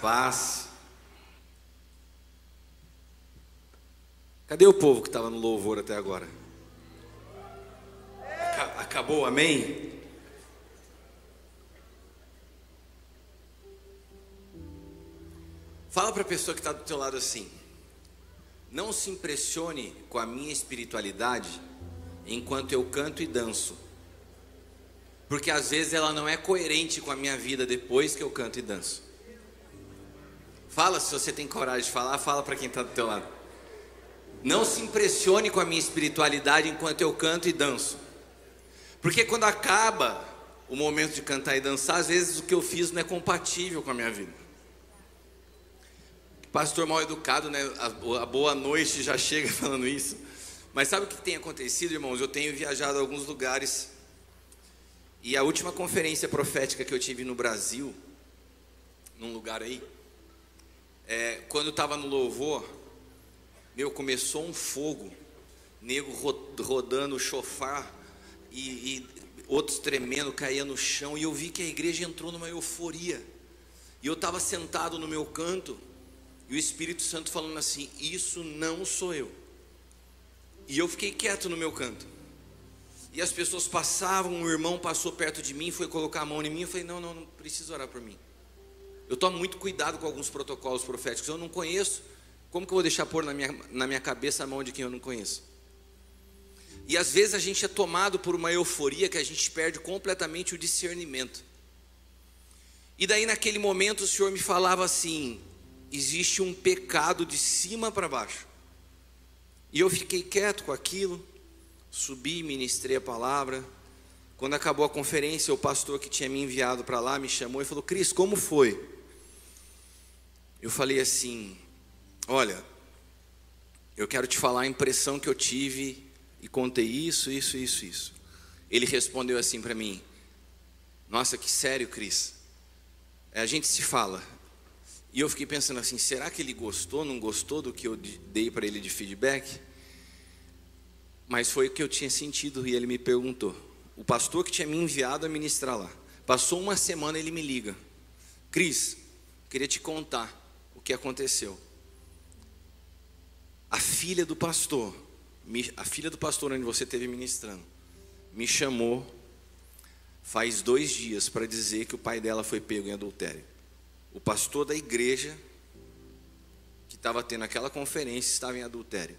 paz. Cadê o povo que estava no louvor até agora? Acabou, amém? Fala para a pessoa que está do teu lado assim. Não se impressione com a minha espiritualidade enquanto eu canto e danço. Porque às vezes ela não é coerente com a minha vida depois que eu canto e danço. Fala se você tem coragem de falar, fala para quem está do teu lado. Não se impressione com a minha espiritualidade enquanto eu canto e danço. Porque quando acaba o momento de cantar e dançar, às vezes o que eu fiz não é compatível com a minha vida. Pastor mal educado, né? A, boa noite já chega falando isso. Mas sabe o que tem acontecido, irmãos? Eu tenho viajado a alguns lugares. E a última conferência profética que eu tive no Brasil, num lugar aí, é, quando eu estava no louvor, meu, começou um fogo, nego rodando o chofar e, e outros tremendo, caía no chão, e eu vi que a igreja entrou numa euforia. E eu estava sentado no meu canto, e o Espírito Santo falando assim: Isso não sou eu. E eu fiquei quieto no meu canto. E as pessoas passavam, um irmão passou perto de mim, foi colocar a mão em mim. Eu falei: Não, não, não precisa orar por mim. Eu tomo muito cuidado com alguns protocolos proféticos. Eu não conheço. Como que eu vou deixar pôr na minha, na minha cabeça a mão de quem eu não conheço? E às vezes a gente é tomado por uma euforia que a gente perde completamente o discernimento. E daí naquele momento o Senhor me falava assim: existe um pecado de cima para baixo. E eu fiquei quieto com aquilo, subi, ministrei a palavra. Quando acabou a conferência, o pastor que tinha me enviado para lá me chamou e falou: Cris, como foi? Eu falei assim: Olha, eu quero te falar a impressão que eu tive e contei isso, isso, isso, isso. Ele respondeu assim para mim: Nossa, que sério, Cris. É, a gente se fala, e eu fiquei pensando assim: será que ele gostou, não gostou do que eu dei para ele de feedback? Mas foi o que eu tinha sentido e ele me perguntou. O pastor que tinha me enviado a ministrar lá. Passou uma semana ele me liga: Cris, queria te contar o que aconteceu. A filha do pastor, a filha do pastor onde você esteve ministrando, me chamou faz dois dias para dizer que o pai dela foi pego em adultério o pastor da igreja que estava tendo aquela conferência estava em adultério.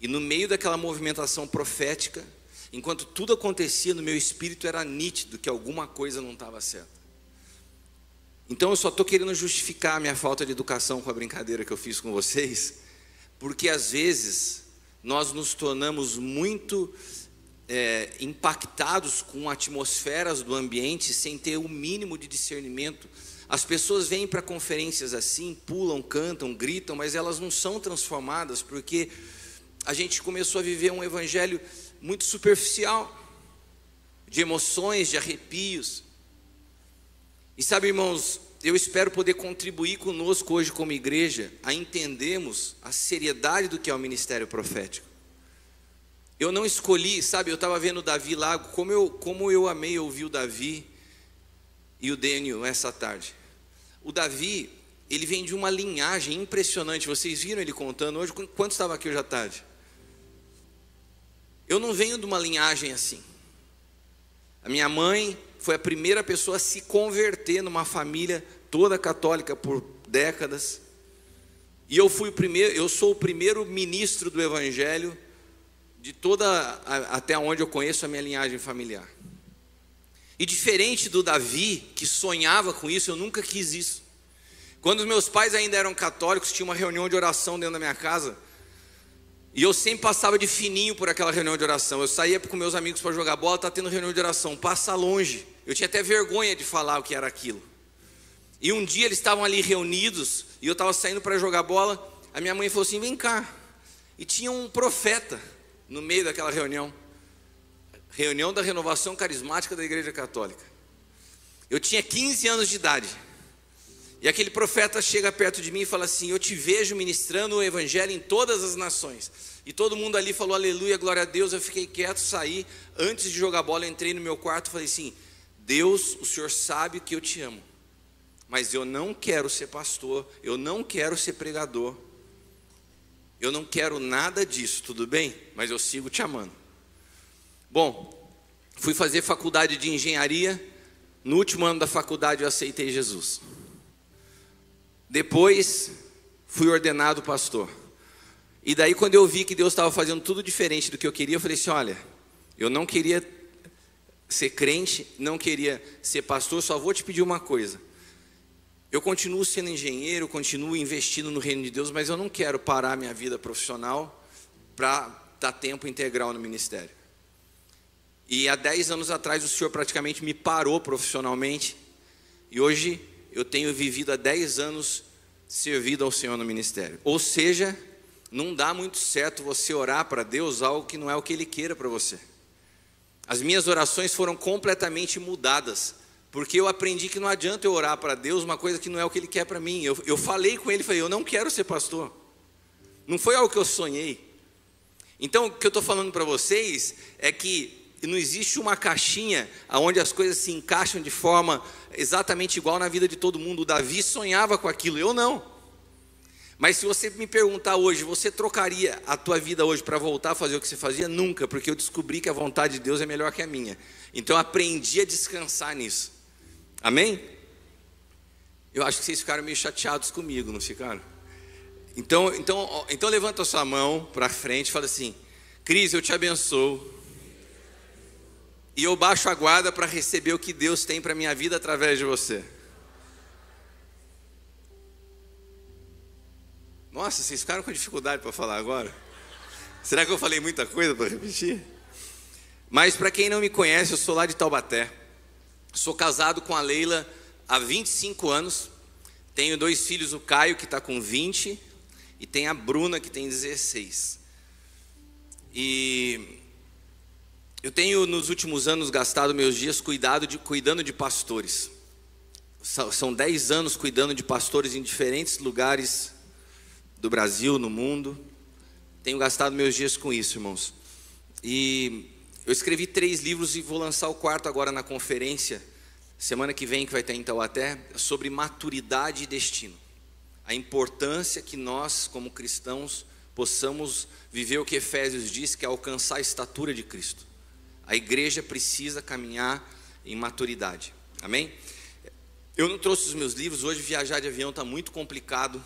E no meio daquela movimentação profética, enquanto tudo acontecia no meu espírito, era nítido que alguma coisa não estava certa. Então eu só estou querendo justificar a minha falta de educação com a brincadeira que eu fiz com vocês, porque às vezes nós nos tornamos muito é, impactados com atmosferas do ambiente sem ter o mínimo de discernimento as pessoas vêm para conferências assim, pulam, cantam, gritam, mas elas não são transformadas porque a gente começou a viver um evangelho muito superficial, de emoções, de arrepios. E sabe, irmãos, eu espero poder contribuir conosco hoje como igreja a entendermos a seriedade do que é o ministério profético. Eu não escolhi, sabe, eu estava vendo Davi lá, como eu, como eu amei ouvir o Davi e o Daniel essa tarde. O Davi, ele vem de uma linhagem impressionante. Vocês viram ele contando hoje? Quanto estava aqui hoje à tarde? Eu não venho de uma linhagem assim. A minha mãe foi a primeira pessoa a se converter numa família toda católica por décadas. E eu fui o primeiro, eu sou o primeiro ministro do evangelho de toda até onde eu conheço a minha linhagem familiar. E diferente do Davi, que sonhava com isso, eu nunca quis isso. Quando meus pais ainda eram católicos, tinha uma reunião de oração dentro da minha casa. E eu sempre passava de fininho por aquela reunião de oração. Eu saía com meus amigos para jogar bola, tá tendo reunião de oração, passa longe. Eu tinha até vergonha de falar o que era aquilo. E um dia eles estavam ali reunidos e eu estava saindo para jogar bola. A minha mãe falou assim: "Vem cá". E tinha um profeta no meio daquela reunião reunião da renovação carismática da Igreja Católica. Eu tinha 15 anos de idade. E aquele profeta chega perto de mim e fala assim: Eu te vejo ministrando o evangelho em todas as nações. E todo mundo ali falou aleluia, glória a Deus. Eu fiquei quieto, saí. Antes de jogar bola, entrei no meu quarto e falei assim: Deus, o Senhor sabe que eu te amo, mas eu não quero ser pastor, eu não quero ser pregador, eu não quero nada disso, tudo bem? Mas eu sigo te amando. Bom, fui fazer faculdade de engenharia, no último ano da faculdade eu aceitei Jesus. Depois fui ordenado pastor. E daí, quando eu vi que Deus estava fazendo tudo diferente do que eu queria, eu falei assim: olha, eu não queria ser crente, não queria ser pastor, só vou te pedir uma coisa. Eu continuo sendo engenheiro, continuo investindo no reino de Deus, mas eu não quero parar minha vida profissional para dar tempo integral no ministério. E há 10 anos atrás o Senhor praticamente me parou profissionalmente, e hoje eu tenho vivido há 10 anos servido ao Senhor no ministério. Ou seja, não dá muito certo você orar para Deus algo que não é o que Ele queira para você. As minhas orações foram completamente mudadas, porque eu aprendi que não adianta eu orar para Deus uma coisa que não é o que Ele quer para mim. Eu, eu falei com Ele, falei, eu não quero ser pastor. Não foi algo que eu sonhei. Então, o que eu estou falando para vocês é que não existe uma caixinha onde as coisas se encaixam de forma exatamente igual na vida de todo mundo. O Davi sonhava com aquilo, eu não. Mas se você me perguntar hoje, você trocaria a tua vida hoje para voltar a fazer o que você fazia? Nunca, porque eu descobri que a vontade de Deus é melhor que a minha. Então eu aprendi a descansar nisso. Amém? Eu acho que vocês ficaram meio chateados comigo, não ficaram? Então, então, então levanta a sua mão para frente e fala assim: Cris, eu te abençoo. E eu baixo a guarda para receber o que Deus tem para minha vida através de você. Nossa, vocês ficaram com dificuldade para falar agora? Será que eu falei muita coisa para repetir? Mas para quem não me conhece, eu sou lá de Taubaté. Sou casado com a Leila há 25 anos. Tenho dois filhos, o Caio, que está com 20, e tem a Bruna, que tem 16. E eu tenho, nos últimos anos, gastado meus dias cuidado de, cuidando de pastores. São 10 anos cuidando de pastores em diferentes lugares do Brasil, no mundo. Tenho gastado meus dias com isso, irmãos. E eu escrevi três livros e vou lançar o quarto agora na conferência, semana que vem, que vai ter em Taubaté, sobre maturidade e destino. A importância que nós, como cristãos, possamos viver o que Efésios diz, que é alcançar a estatura de Cristo. A igreja precisa caminhar em maturidade. Amém? Eu não trouxe os meus livros, hoje viajar de avião está muito complicado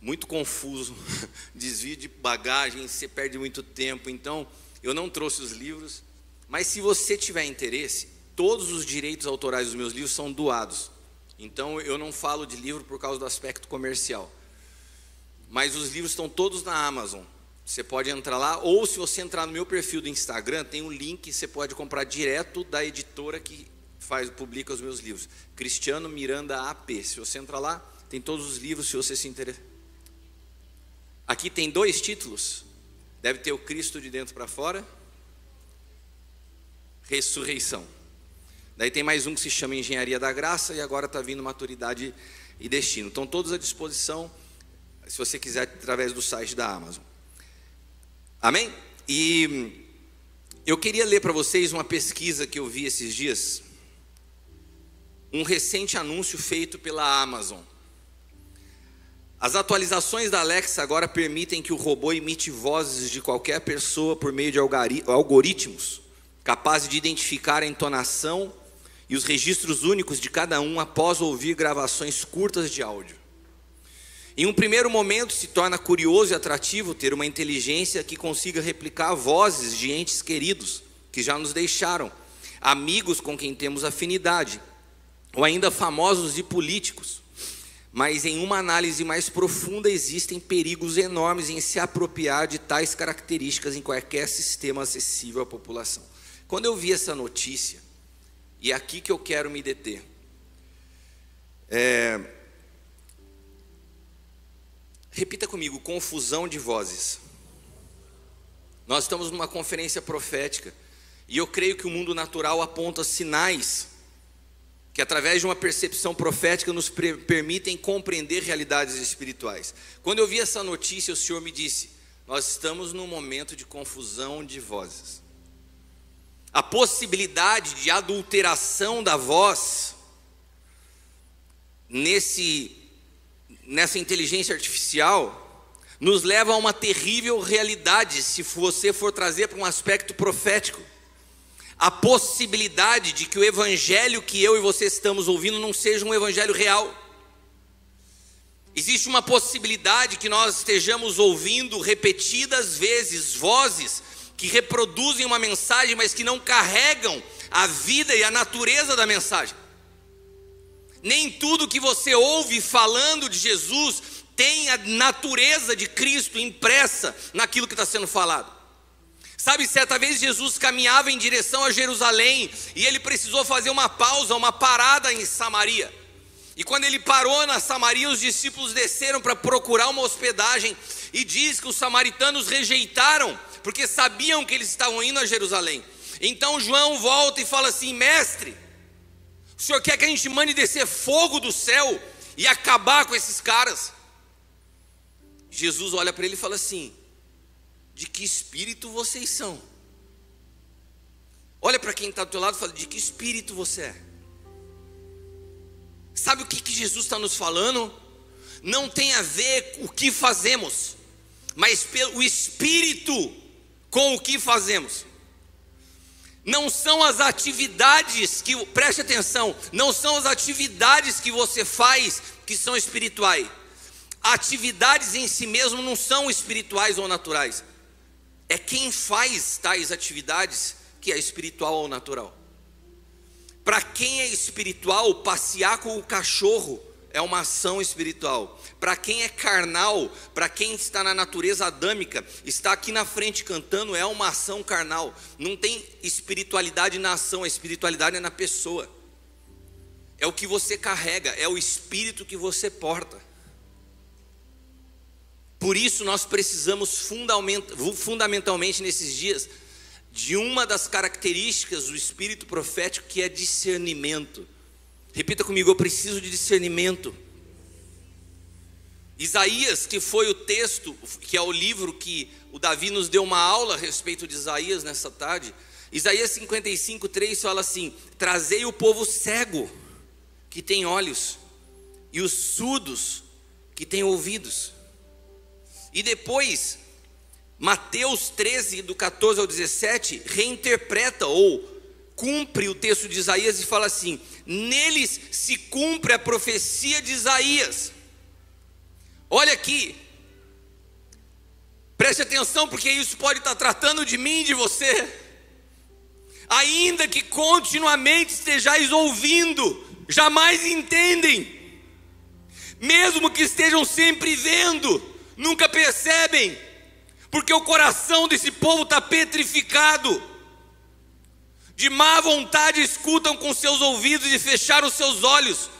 muito confuso, desvio de bagagem, você perde muito tempo. Então, eu não trouxe os livros, mas se você tiver interesse, todos os direitos autorais dos meus livros são doados. Então, eu não falo de livro por causa do aspecto comercial. Mas os livros estão todos na Amazon. Você pode entrar lá, ou se você entrar no meu perfil do Instagram, tem um link, você pode comprar direto da editora que faz, publica os meus livros. Cristiano Miranda AP. Se você entrar lá, tem todos os livros, se você se interessar. Aqui tem dois títulos. Deve ter o Cristo de dentro para fora. Ressurreição. Daí tem mais um que se chama Engenharia da Graça e agora está vindo Maturidade e Destino. Estão todos à disposição, se você quiser, através do site da Amazon. Amém? E eu queria ler para vocês uma pesquisa que eu vi esses dias. Um recente anúncio feito pela Amazon. As atualizações da Alexa agora permitem que o robô imite vozes de qualquer pessoa por meio de algoritmos capazes de identificar a entonação e os registros únicos de cada um após ouvir gravações curtas de áudio. Em um primeiro momento, se torna curioso e atrativo ter uma inteligência que consiga replicar vozes de entes queridos que já nos deixaram, amigos com quem temos afinidade, ou ainda famosos e políticos mas em uma análise mais profunda existem perigos enormes em se apropriar de tais características em qualquer sistema acessível à população. Quando eu vi essa notícia, e é aqui que eu quero me deter, é, repita comigo: confusão de vozes. Nós estamos numa conferência profética, e eu creio que o mundo natural aponta sinais que através de uma percepção profética nos permitem compreender realidades espirituais. Quando eu vi essa notícia, o Senhor me disse: Nós estamos num momento de confusão de vozes. a possibilidade de adulteração da voz nesse nessa inteligência artificial nos leva a uma terrível realidade se você for trazer para um aspecto profético. A possibilidade de que o evangelho que eu e você estamos ouvindo não seja um evangelho real. Existe uma possibilidade que nós estejamos ouvindo repetidas vezes vozes que reproduzem uma mensagem, mas que não carregam a vida e a natureza da mensagem. Nem tudo que você ouve falando de Jesus tem a natureza de Cristo impressa naquilo que está sendo falado. Sabe, certa vez Jesus caminhava em direção a Jerusalém e ele precisou fazer uma pausa, uma parada em Samaria. E quando ele parou na Samaria, os discípulos desceram para procurar uma hospedagem e diz que os samaritanos rejeitaram, porque sabiam que eles estavam indo a Jerusalém. Então João volta e fala assim: Mestre, o senhor quer que a gente mande descer fogo do céu e acabar com esses caras? Jesus olha para ele e fala assim: De que espírito vocês são? Olha para quem está do teu lado e fala: De que espírito você é? Sabe o que, que Jesus está nos falando? Não tem a ver o que fazemos, mas pelo espírito com o que fazemos. Não são as atividades que, preste atenção, não são as atividades que você faz que são espirituais. Atividades em si mesmo não são espirituais ou naturais. É quem faz tais atividades que é espiritual ou natural. Para quem é espiritual, passear com o cachorro é uma ação espiritual. Para quem é carnal, para quem está na natureza adâmica, está aqui na frente cantando é uma ação carnal. Não tem espiritualidade na ação, a espiritualidade é na pessoa. É o que você carrega, é o espírito que você porta. Por isso nós precisamos fundamentalmente nesses dias de uma das características do espírito profético que é discernimento. Repita comigo, eu preciso de discernimento. Isaías, que foi o texto, que é o livro que o Davi nos deu uma aula a respeito de Isaías nessa tarde. Isaías 55, 3 fala assim: Trazei o povo cego, que tem olhos, e os surdos, que tem ouvidos. E depois, Mateus 13, do 14 ao 17, reinterpreta ou cumpre o texto de Isaías e fala assim: neles se cumpre a profecia de Isaías. Olha aqui, preste atenção, porque isso pode estar tratando de mim de você. Ainda que continuamente estejais ouvindo, jamais entendem, mesmo que estejam sempre vendo, nunca percebem porque o coração desse povo está petrificado. De má vontade escutam com seus ouvidos e fecharam seus olhos,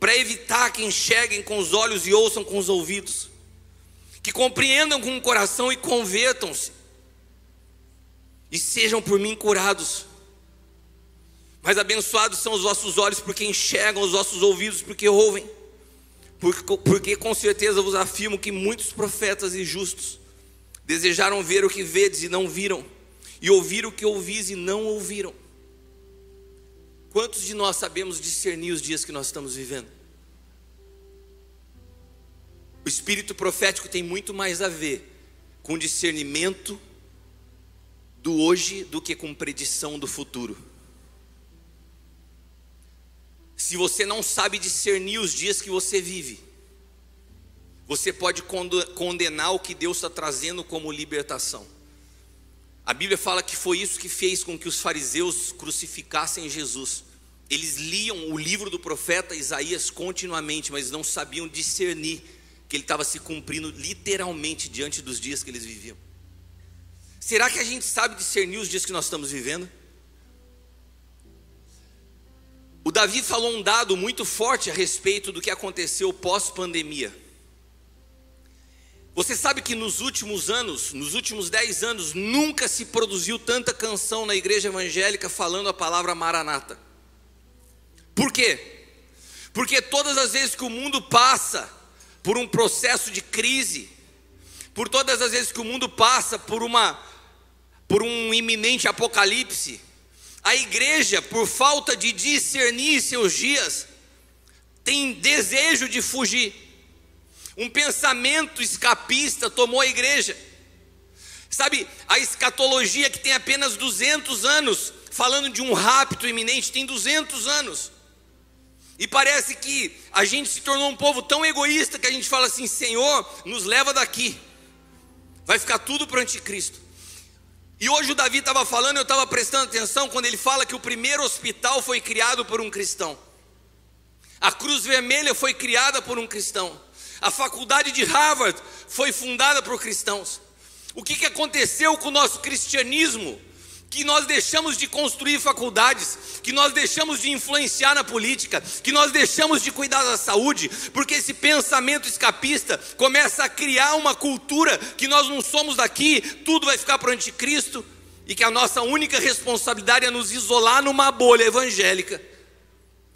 para evitar que enxerguem com os olhos e ouçam com os ouvidos, que compreendam com o coração e convertam-se, e sejam por mim curados. Mas abençoados são os vossos olhos, porque enxergam, os vossos ouvidos, porque ouvem. Porque, com certeza vos afirmo que muitos profetas e justos Desejaram ver o que vedes e não viram, e ouvir o que ouvis e não ouviram. Quantos de nós sabemos discernir os dias que nós estamos vivendo? O espírito profético tem muito mais a ver com discernimento do hoje do que com predição do futuro. Se você não sabe discernir os dias que você vive, você pode condenar o que Deus está trazendo como libertação. A Bíblia fala que foi isso que fez com que os fariseus crucificassem Jesus. Eles liam o livro do profeta Isaías continuamente, mas não sabiam discernir que ele estava se cumprindo literalmente diante dos dias que eles viviam. Será que a gente sabe discernir os dias que nós estamos vivendo? O Davi falou um dado muito forte a respeito do que aconteceu pós-pandemia. Você sabe que nos últimos anos, nos últimos dez anos, nunca se produziu tanta canção na igreja evangélica falando a palavra maranata. Por quê? Porque todas as vezes que o mundo passa por um processo de crise, por todas as vezes que o mundo passa por uma por um iminente apocalipse, A igreja, por falta de discernir seus dias, tem desejo de fugir. Um pensamento escapista tomou a igreja. Sabe, a escatologia que tem apenas 200 anos, falando de um rapto iminente, tem 200 anos. E parece que a gente se tornou um povo tão egoísta que a gente fala assim: Senhor, nos leva daqui, vai ficar tudo para o anticristo. E hoje o Davi estava falando, eu estava prestando atenção quando ele fala que o primeiro hospital foi criado por um cristão, a Cruz Vermelha foi criada por um cristão, a faculdade de Harvard foi fundada por cristãos. O que, que aconteceu com o nosso cristianismo? Que nós deixamos de construir faculdades, que nós deixamos de influenciar na política, que nós deixamos de cuidar da saúde, porque esse pensamento escapista começa a criar uma cultura que nós não somos daqui, tudo vai ficar para o anticristo, e que a nossa única responsabilidade é nos isolar numa bolha evangélica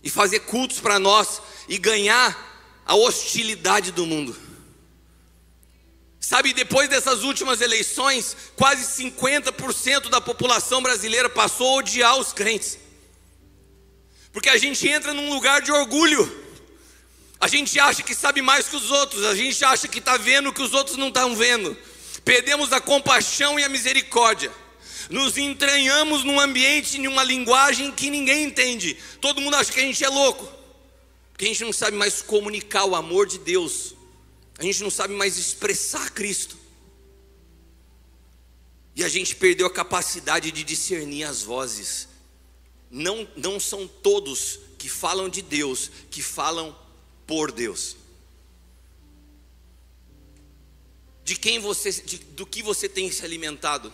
e fazer cultos para nós e ganhar a hostilidade do mundo. Sabe, depois dessas últimas eleições, quase 50% da população brasileira passou a odiar os crentes. Porque a gente entra num lugar de orgulho. A gente acha que sabe mais que os outros, a gente acha que está vendo o que os outros não estão vendo. Perdemos a compaixão e a misericórdia. Nos entranhamos num ambiente, em uma linguagem que ninguém entende. Todo mundo acha que a gente é louco. Porque a gente não sabe mais comunicar o amor de Deus a gente não sabe mais expressar Cristo. E a gente perdeu a capacidade de discernir as vozes. Não, não são todos que falam de Deus, que falam por Deus. De quem você, de, do que você tem se alimentado?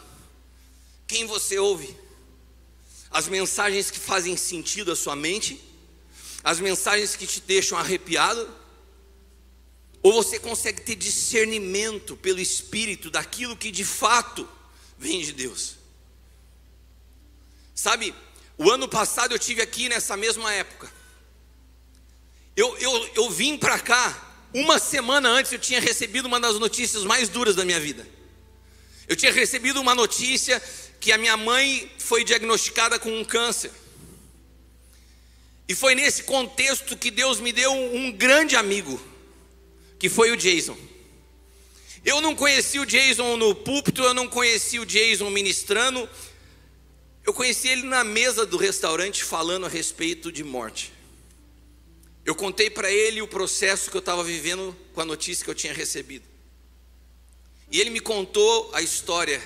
Quem você ouve? As mensagens que fazem sentido à sua mente? As mensagens que te deixam arrepiado? Ou você consegue ter discernimento pelo Espírito daquilo que de fato vem de Deus? Sabe, o ano passado eu tive aqui nessa mesma época. Eu, eu, eu vim para cá, uma semana antes eu tinha recebido uma das notícias mais duras da minha vida. Eu tinha recebido uma notícia que a minha mãe foi diagnosticada com um câncer. E foi nesse contexto que Deus me deu um, grande amigo que foi o Jason. Eu não conheci o Jason no púlpito, eu não conheci o Jason ministrando. Eu conheci ele na mesa do restaurante falando a respeito de morte. Eu contei para ele o processo que eu estava vivendo com a notícia que eu tinha recebido. E ele me contou a história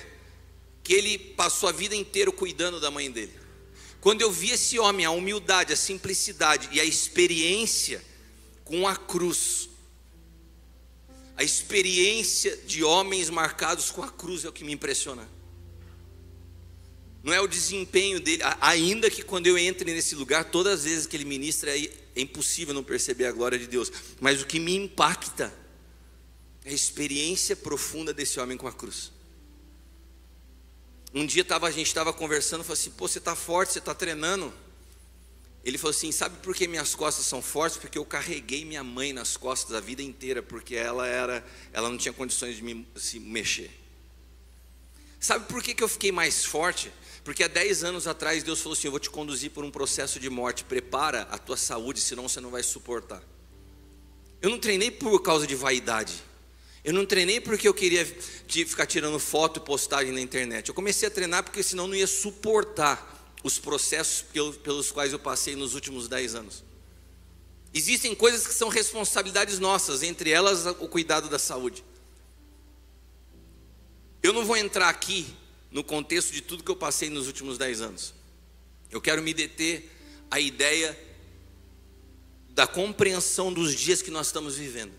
que ele passou a vida inteira cuidando da mãe dele. Quando eu vi esse homem, a humildade, a simplicidade e a experiência com a cruz, a experiência de homens marcados com a cruz é o que me impressiona. Não é o desempenho dele, ainda que quando eu entre nesse lugar, todas as vezes que ele ministra, é, é impossível não perceber a glória de Deus. Mas o que me impacta é a experiência profunda desse homem com a cruz. Um dia tava, a gente estava conversando, falou assim: pô, você está forte, você está treinando. Ele falou assim: Sabe por que minhas costas são fortes? Porque eu carreguei minha mãe nas costas a vida inteira, porque ela era, ela não tinha condições de me, se mexer. Sabe por que, que eu fiquei mais forte? Porque há 10 anos atrás Deus falou assim: Eu vou te conduzir por um processo de morte, prepara a tua saúde, senão você não vai suportar. Eu não treinei por causa de vaidade. Eu não treinei porque eu queria ficar tirando foto e postagem na internet. Eu comecei a treinar porque senão não ia suportar os processos pelos quais eu passei nos últimos dez anos. Existem coisas que são responsabilidades nossas, entre elas o cuidado da saúde. Eu não vou entrar aqui no contexto de tudo que eu passei nos últimos dez anos. Eu quero me deter à ideia da compreensão dos dias que nós estamos vivendo.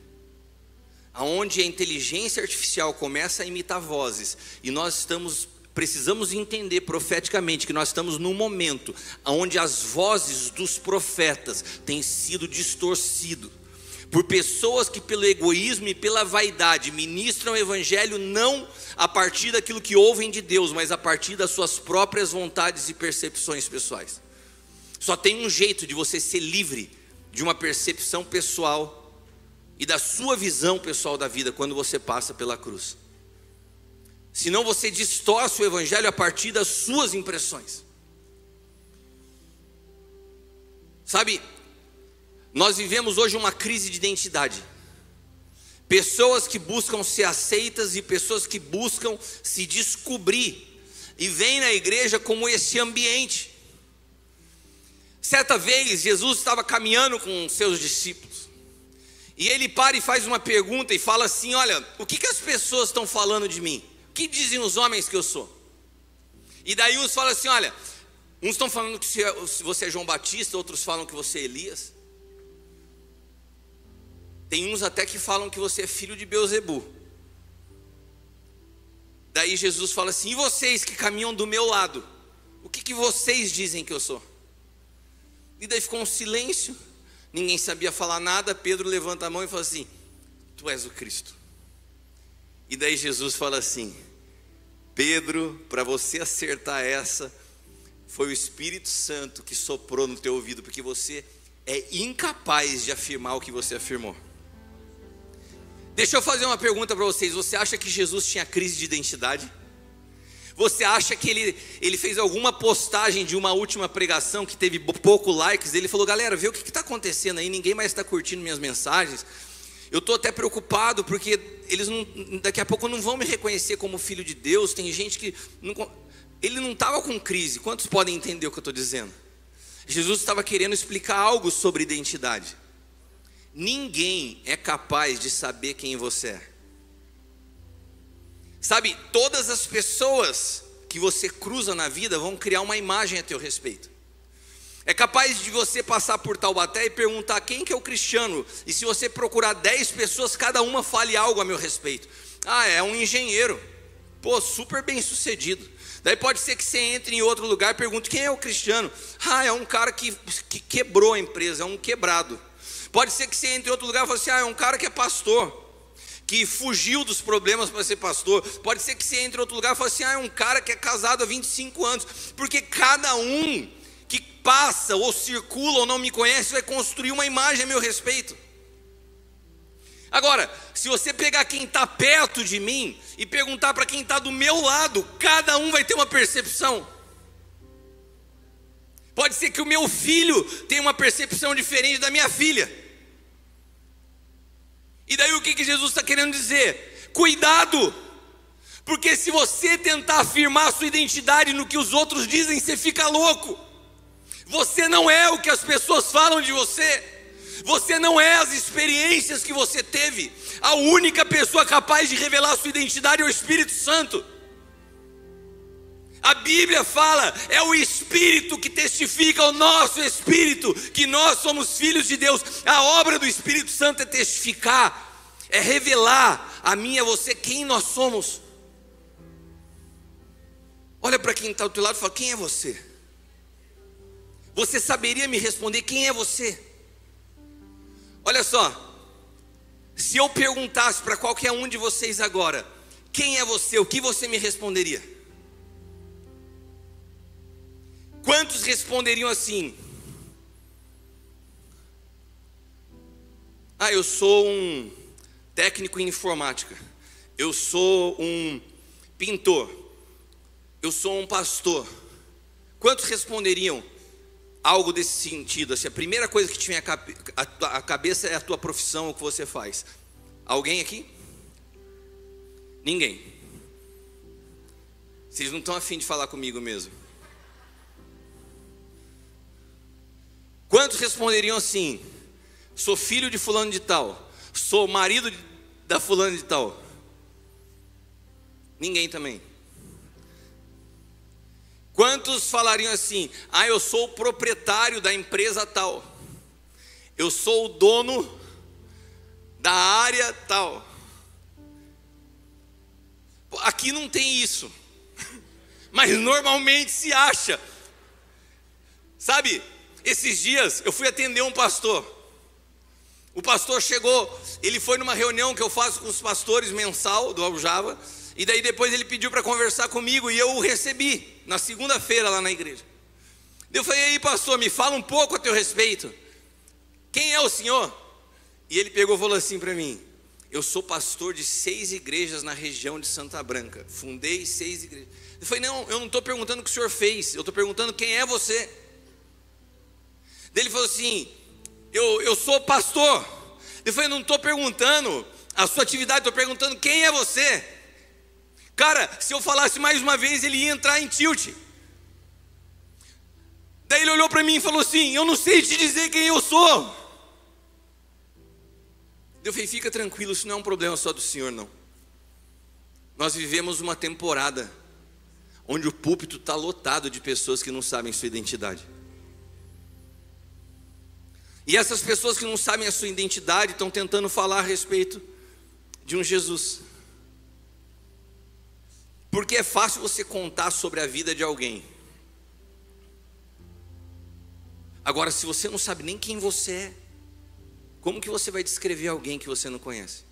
Aonde a inteligência artificial começa a imitar vozes e nós estamos precisamos entender profeticamente que nós estamos num momento onde as vozes dos profetas têm sido distorcidas por pessoas que pelo egoísmo e pela vaidade ministram o evangelho não a partir daquilo que ouvem de Deus, mas a partir das suas próprias vontades e percepções pessoais. Só tem um jeito de você ser livre de uma percepção pessoal e da sua visão pessoal da vida quando você passa pela cruz. Senão você distorce o evangelho a partir das suas impressões. Sabe, nós vivemos hoje uma crise de identidade. Pessoas que buscam ser aceitas e pessoas que buscam se descobrir e vêm na igreja como esse ambiente. Certa vez, Jesus estava caminhando com seus discípulos. E ele para e faz uma pergunta e fala assim: Olha, o que, que as pessoas estão falando de mim? Que dizem os homens que eu sou? E daí uns falam assim: Olha, uns estão falando que você é João Batista, outros falam que você é Elias. Tem uns até que falam que você é filho de Beuzebu. Daí Jesus fala assim: E vocês que caminham do meu lado, o que, que vocês dizem que eu sou? E daí ficou um silêncio, ninguém sabia falar nada. Pedro levanta a mão e fala assim: Tu és o Cristo. E daí Jesus fala assim: Pedro, para você acertar essa, foi o Espírito Santo que soprou no teu ouvido, porque você é incapaz de afirmar o que você afirmou. Deixa eu fazer uma pergunta para vocês: você acha que Jesus tinha crise de identidade? Você acha que ele, ele fez alguma postagem de uma última pregação que teve pouco likes? Ele falou, galera, vê o que está acontecendo aí, ninguém mais está curtindo minhas mensagens. Eu estou até preocupado porque eles não, daqui a pouco não vão me reconhecer como filho de Deus. Tem gente que. Não, ele não estava com crise. Quantos podem entender o que eu estou dizendo? Jesus estava querendo explicar algo sobre identidade. Ninguém é capaz de saber quem você é. Sabe, todas as pessoas que você cruza na vida vão criar uma imagem a teu respeito. É capaz de você passar por Taubaté e perguntar quem que é o cristiano, e se você procurar 10 pessoas, cada uma fale algo a meu respeito. Ah, é um engenheiro. Pô, super bem sucedido. Daí pode ser que você entre em outro lugar e pergunte quem é o cristiano. Ah, é um cara que, que quebrou a empresa, é um quebrado. Pode ser que você entre em outro lugar e fale assim: ah, é um cara que é pastor, que fugiu dos problemas para ser pastor. Pode ser que você entre em outro lugar e fale assim: ah, é um cara que é casado há 25 anos. Porque cada um passa ou circula ou não me conhece vai construir uma imagem a meu respeito. Agora, se você pegar quem está perto de mim e perguntar para quem está do meu lado, cada um vai ter uma percepção. Pode ser que o meu filho tenha uma percepção diferente da minha filha. E daí o que, que Jesus está querendo dizer? Cuidado, porque se você tentar afirmar sua identidade no que os outros dizem, você fica louco. Você não é o que as pessoas falam de você. Você não é as experiências que você teve. A única pessoa capaz de revelar sua identidade é o Espírito Santo. A Bíblia fala, é o Espírito que testifica ao nosso Espírito que nós somos filhos de Deus. A obra do Espírito Santo é testificar, é revelar a mim e a você quem nós somos. Olha para quem está do teu lado e fala: quem é você? Você saberia me responder quem é você? Olha só, se eu perguntasse para qualquer um de vocês agora, quem é você, o que você me responderia? Quantos responderiam assim? Ah, eu sou um técnico em informática. Eu sou um pintor. Eu sou um pastor. Quantos responderiam algo desse sentido? Assim, a primeira coisa que te vem à cabeça é a tua profissão, o que você faz. Alguém aqui? Ninguém. Vocês não estão afim de falar comigo mesmo. Quantos responderiam assim? Sou filho de fulano de tal. Sou marido da fulano de tal. Ninguém também. Quantos falariam assim? Ah, eu sou o proprietário da empresa tal. Eu sou o dono da área tal. Aqui não tem isso. Mas normalmente se acha. Sabe? Esses dias eu fui atender um pastor. O pastor chegou, ele foi numa reunião que eu faço com os pastores mensal do Aljava, e daí depois ele pediu para conversar comigo e eu o recebi na segunda-feira lá na igreja. Eu falei, aí pastor, me fala um pouco a teu respeito. Quem é o senhor? E ele pegou e falou assim para mim: Eu sou pastor de seis igrejas na região de Santa Branca. Fundei seis igrejas. Eu falei, não, eu não estou perguntando o que o senhor fez, eu estou perguntando quem é você. Ele falou assim: Eu, eu sou pastor. Eu falei: Não estou perguntando a sua atividade, estou perguntando quem é você. Cara, se eu falasse mais uma vez, ele ia entrar em tilt. Daí ele olhou para mim e falou assim: Eu não sei te dizer quem eu sou. Eu falei: Fica tranquilo, isso não é um problema só do Senhor, não. Nós vivemos uma temporada onde o púlpito está lotado de pessoas que não sabem sua identidade. E essas pessoas que não sabem a sua identidade estão tentando falar a respeito de um Jesus. Porque é fácil você contar sobre a vida de alguém. Agora, se você não sabe nem quem você é, como que você vai descrever alguém que você não conhece?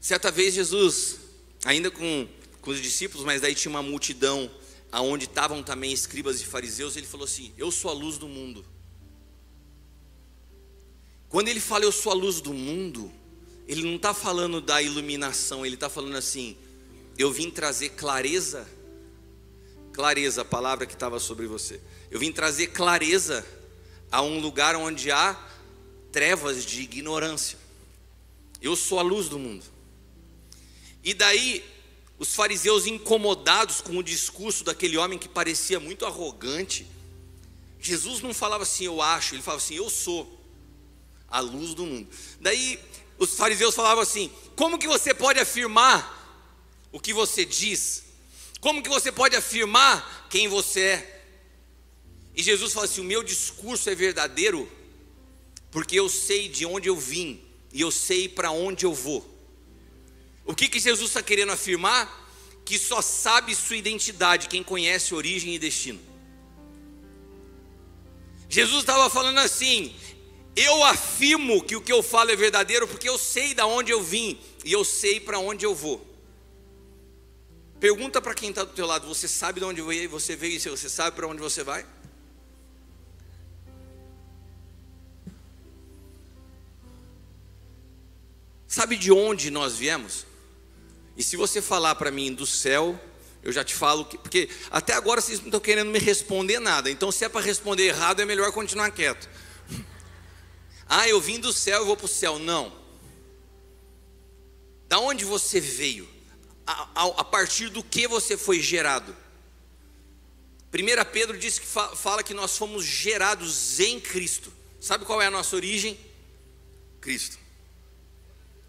Certa vez Jesus, ainda com, com os discípulos, mas daí tinha uma multidão aonde estavam também escribas e fariseus, ele falou assim: Eu sou a luz do mundo. Quando ele fala eu sou a luz do mundo, ele não está falando da iluminação, ele está falando assim: eu vim trazer clareza, clareza, a palavra que estava sobre você. Eu vim trazer clareza a um lugar onde há trevas de ignorância. Eu sou a luz do mundo. E daí, os fariseus incomodados com o discurso daquele homem que parecia muito arrogante, Jesus não falava assim, eu acho, ele falava assim, eu sou a luz do mundo. Daí os fariseus falavam assim: como que você pode afirmar o que você diz? Como que você pode afirmar quem você é? E Jesus fala assim: o meu discurso é verdadeiro, porque eu sei de onde eu vim e eu sei para onde eu vou. O que, que Jesus está querendo afirmar? Que só sabe sua identidade quem conhece origem e destino. Jesus estava falando assim: eu afirmo que o que eu falo é verdadeiro porque eu sei de onde eu vim e eu sei para onde eu vou. Pergunta para quem está do teu lado: você sabe de onde você veio e você sabe para onde você vai? Sabe de onde nós viemos? E se você falar para mim do céu, eu já te falo que, porque até agora vocês não estão querendo me responder nada. Então, se é para responder errado, é melhor continuar quieto. Ah, eu vim do céu, eu vou para o céu. Não. Da onde você veio? A, a, a, partir do que você foi gerado? 1 Pedro diz que fa, fala que nós fomos gerados em Cristo. Sabe qual é a nossa origem? Cristo.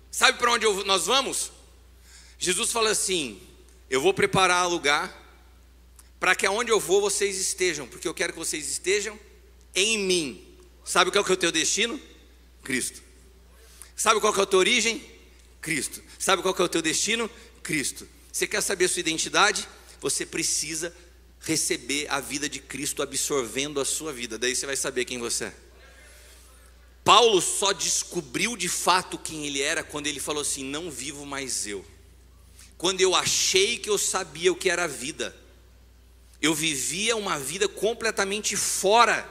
Sabe para onde eu, nós vamos? Jesus fala assim: Eu vou preparar lugar para que aonde eu vou vocês estejam, porque eu quero que vocês estejam em mim. Sabe qual que é o teu destino? Cristo. Sabe qual que é a tua origem? Cristo. Sabe qual que é o teu destino? Cristo. Você quer saber a sua identidade? Você precisa receber a vida de Cristo absorvendo a sua vida. Daí você vai saber quem você é. Paulo só descobriu de fato quem ele era quando ele falou assim: Não vivo mais eu. Quando eu achei que eu sabia o que era a vida, eu vivia uma vida completamente fora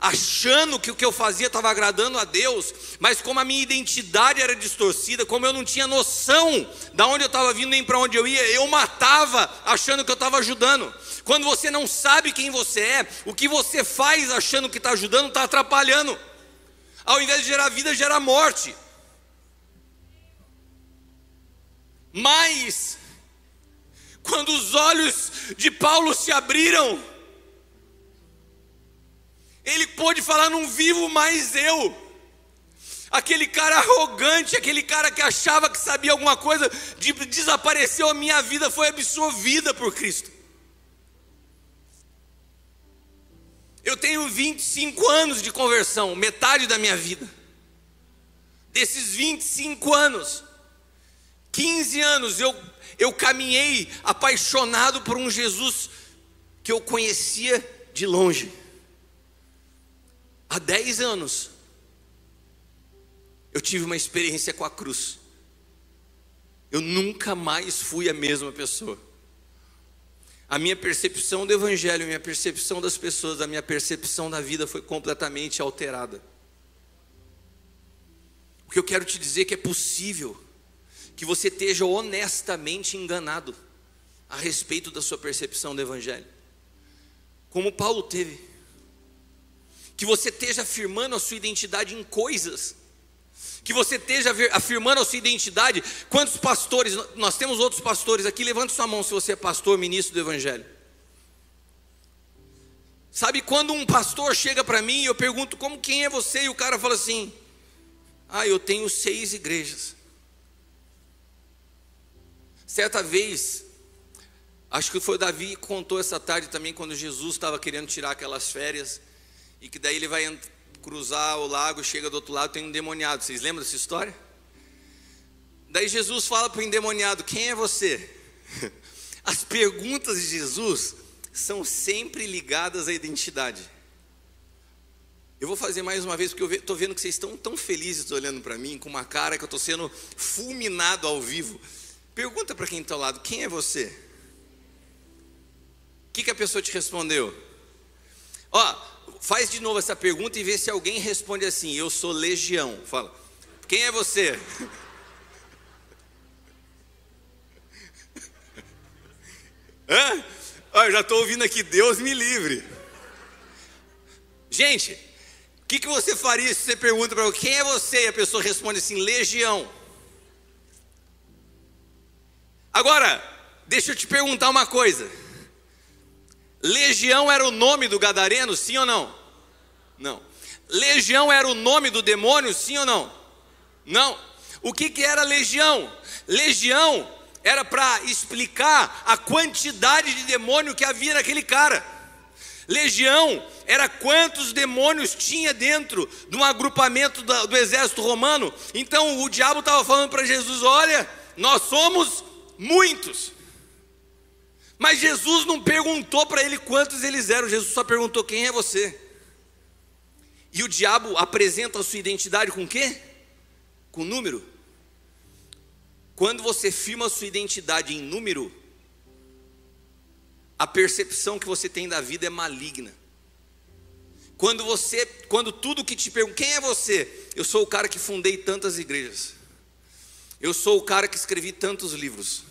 achando que o que eu fazia estava agradando a Deus, mas como a minha identidade era distorcida, como eu não tinha noção de onde eu estava vindo nem para onde eu ia, eu matava achando que eu estava ajudando. Quando você não sabe quem você é, o que você faz achando que está ajudando está atrapalhando. Ao invés de gerar vida, gera morte. Mas, quando os olhos de Paulo se abriram, ele pôde falar: não vivo mais eu. Aquele cara arrogante, aquele cara que achava que sabia alguma coisa, de, desapareceu, a minha vida foi absorvida por Cristo. Eu tenho 25 anos de conversão, metade da minha vida. Desses 25 anos, 15 anos eu, eu caminhei apaixonado por um Jesus que eu conhecia de longe há 10 anos, eu tive uma experiência com a cruz. Eu nunca mais fui a mesma pessoa. A minha percepção do Evangelho, a minha percepção das pessoas, a minha percepção da vida foi completamente alterada. O que eu quero te dizer é que é possível que você esteja honestamente enganado a respeito da sua percepção do Evangelho. como Paulo teve. Que você esteja afirmando a sua identidade em coisas. Que você esteja afirmando a sua identidade. Quantos pastores, nós temos outros pastores aqui, levante sua mão se você é pastor, ministro do Evangelho. Sabe quando um pastor chega para mim e eu pergunto como quem é você e o cara fala assim: "Ah, eu tenho seis igrejas". Certa vez, acho que foi o Davi que contou essa tarde também quando Jesus estava querendo tirar aquelas férias e que daí ele vai cruzar o lago, chega do outro lado, tem um endemoniado. Vocês lembram dessa história? Daí Jesus fala para o endemoniado: "Quem é você?" As perguntas de Jesus são sempre ligadas à identidade. Eu vou fazer mais uma vez, porque eu estou vendo que vocês estão tão felizes olhando para mim, com uma cara que eu estou sendo fulminado ao vivo. Pergunta para quem está ao lado: quem é você? O que, que a pessoa te respondeu? Ó, faz de novo essa pergunta e vê se alguém responde assim: Eu sou legião. Fala, quem é você? Hã? Eu já estou ouvindo aqui, Deus me livre. Gente, o que, que você faria se você pergunta para quem é você? E a pessoa responde assim, legião. Agora, deixa eu te perguntar uma coisa. Legião era o nome do gadareno, sim ou não? Não. Legião era o nome do demônio, sim ou não? Não. O que, que era legião? Legião era para explicar a quantidade de demônio que havia naquele cara. Legião era quantos demônios tinha dentro de um agrupamento do, exército romano. Então o diabo estava falando para Jesus: Olha, nós somos muitos. Mas Jesus não perguntou para ele quantos eles eram, Jesus só perguntou: Quem é você? E o diabo apresenta a sua identidade com quê? Com número. Quando você firma a sua identidade em número, a percepção que você tem da vida é maligna. Quando você, quando tudo que te pergunta, quem é você? Eu sou o cara que fundei tantas igrejas. Eu sou o cara que escrevi tantos livros.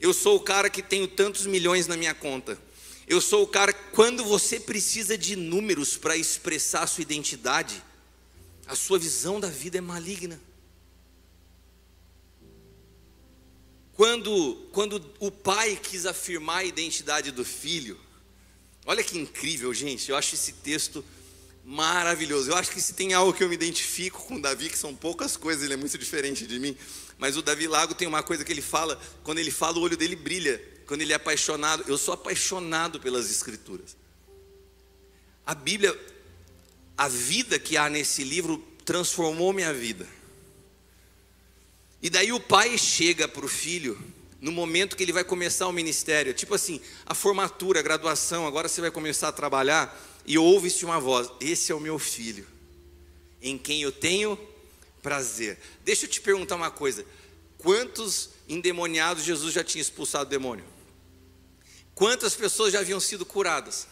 Eu sou o cara que tenho tantos milhões na minha conta. Eu sou o cara quando você precisa de números para expressar a sua identidade, a sua visão da vida é maligna. Quando, quando o pai quis afirmar a identidade do filho, olha que incrível, gente, eu acho esse texto maravilhoso. Eu acho que se tem algo que eu me identifico com Davi, que são poucas coisas, ele é muito diferente de mim, mas o Davi Lago tem uma coisa que ele fala, quando ele fala, o olho dele brilha, quando ele é apaixonado. Eu sou apaixonado pelas Escrituras. A Bíblia, a vida que há nesse livro transformou minha vida. E daí o pai chega para o filho no momento que ele vai começar o ministério, tipo assim, a formatura, a graduação, agora você vai começar a trabalhar, e ouve-se uma voz: Esse é o meu filho, em quem eu tenho prazer. Deixa eu te perguntar uma coisa: quantos endemoniados Jesus já tinha expulsado o demônio? Quantas pessoas já haviam sido curadas?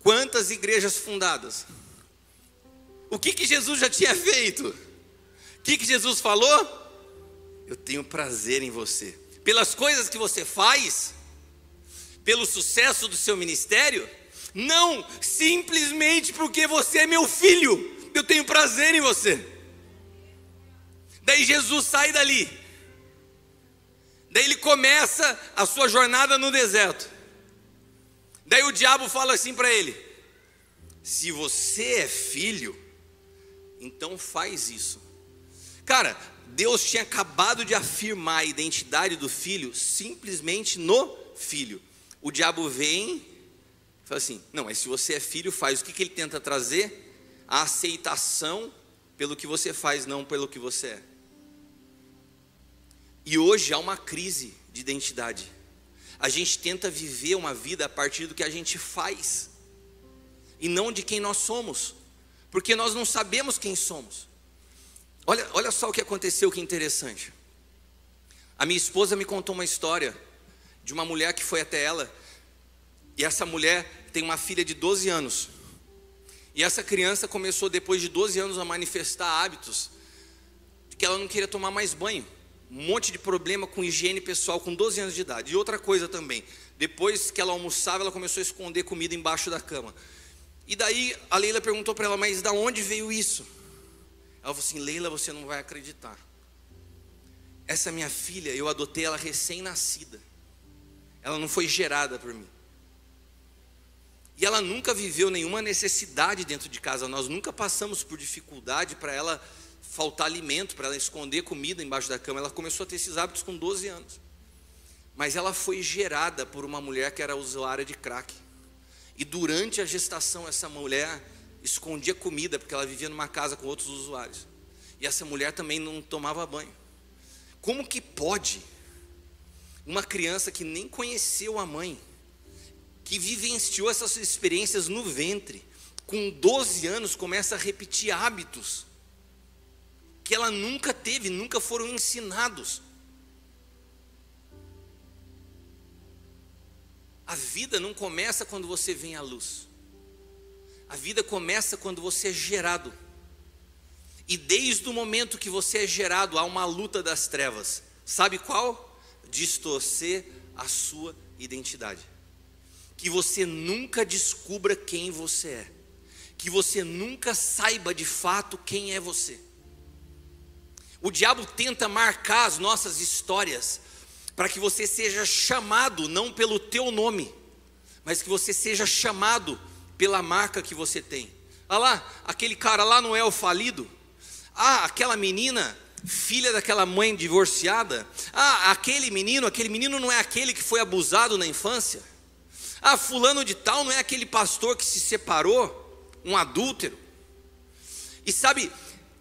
Quantas igrejas fundadas? O que, que Jesus já tinha feito? O que, que Jesus falou? eu tenho prazer em você. Pelas coisas que você faz, pelo sucesso do seu ministério, não simplesmente porque você é meu filho, eu tenho prazer em você. Daí Jesus sai dali, daí ele começa a sua jornada no deserto. Daí o diabo fala assim para ele: se você é filho, então faz isso. Cara, Deus tinha acabado de afirmar a identidade do filho simplesmente no filho. O diabo vem e fala assim: não, mas se você é filho, faz. O que, que ele tenta trazer? A aceitação pelo que você faz, não pelo que você é. E hoje há uma crise de identidade. A gente tenta viver uma vida a partir do que a gente faz, e não de quem nós somos, porque nós não sabemos quem somos. Olha, olha só o que aconteceu, que interessante. A minha esposa me contou uma história de uma mulher que foi até ela, e essa mulher tem uma filha de 12 anos. E essa criança começou, depois de 12 anos, a manifestar hábitos de que ela não queria tomar mais banho. Um monte de problema com higiene pessoal com 12 anos de idade. E outra coisa também, Depois que ela almoçava, ela começou a esconder comida embaixo da cama. E daí a Leila perguntou para ela, mas da onde veio isso? Ela falou assim: Leila, você não vai acreditar. Essa minha filha, eu adotei ela recém-nascida. Ela não foi gerada por mim. E ela nunca viveu nenhuma necessidade dentro de casa. Nós nunca passamos por dificuldade para ela faltar alimento, para ela esconder comida embaixo da cama. Ela começou a ter esses hábitos com 12 anos. Mas ela foi gerada por uma mulher que era usuária de crack. E durante a gestação, essa mulher escondia comida, porque ela vivia numa casa com outros usuários. E essa mulher também não tomava banho. Como que pode uma criança que nem conheceu a mãe, que vivenciou essas experiências no ventre, com 12 anos começa a repetir hábitos que ela nunca teve, nunca foram ensinados. A vida não começa quando você vem à luz. A vida começa quando você é gerado. E desde o momento que você é gerado, há uma luta das trevas. Sabe qual? Distorcer a sua identidade. Que você nunca descubra quem você é. Que você nunca saiba de fato quem é você. O diabo tenta marcar as nossas histórias para que você seja chamado não pelo teu nome, mas que você seja chamado pela marca que você tem. Ah lá, aquele cara lá não é o falido? Ah, aquela menina, filha daquela mãe divorciada? Ah, aquele menino, aquele menino não é aquele que foi abusado na infância? Ah, fulano de tal não é aquele pastor que se separou, um adúltero? E sabe,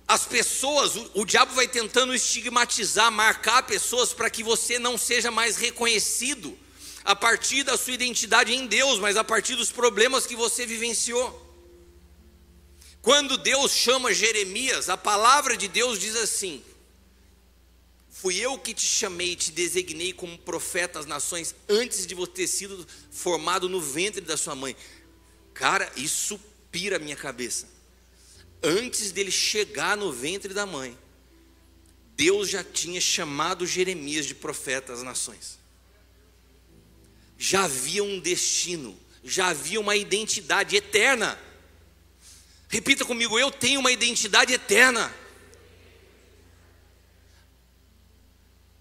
as pessoas, o, o diabo vai tentando estigmatizar, marcar pessoas para que você não seja mais reconhecido a partir da sua identidade em Deus, mas a partir dos problemas que você vivenciou. Quando Deus chama Jeremias, a palavra de Deus diz assim: Fui eu que te chamei, te designei como profeta às nações antes de você ter sido formado no ventre da sua mãe. Cara, isso pira a minha cabeça antes dele chegar no ventre da mãe, Deus já tinha chamado Jeremias de profeta às nações. Já havia um destino, já havia uma identidade eterna. Repita comigo, eu tenho uma identidade eterna.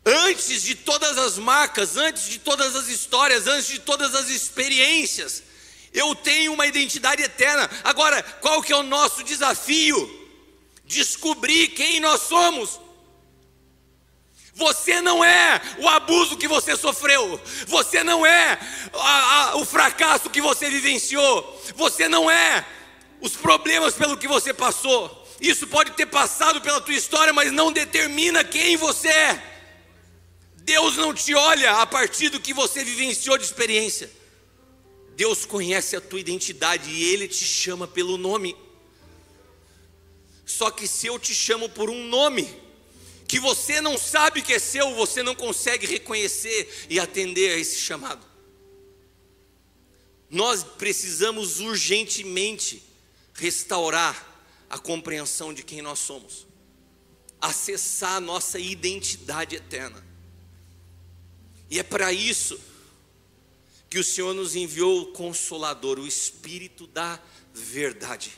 Antes de todas as marcas, antes de todas as histórias, antes de todas as experiências, eu tenho uma identidade eterna. Agora, qual que é o nosso desafio? Descobrir quem nós somos. Você não é o abuso que você sofreu, você não é a, a, o fracasso que você vivenciou, você não é os problemas pelo que você passou. Isso pode ter passado pela tua história, mas não determina quem você é. Deus não te olha a partir do que você vivenciou de experiência. Deus conhece a tua identidade e Ele te chama pelo nome. Só que se eu te chamo por um nome, que você não sabe que é seu, você não consegue reconhecer e atender a esse chamado. Nós precisamos urgentemente restaurar a compreensão de quem nós somos, acessar a nossa identidade eterna. E é para isso que o Senhor nos enviou o Consolador, o Espírito da Verdade.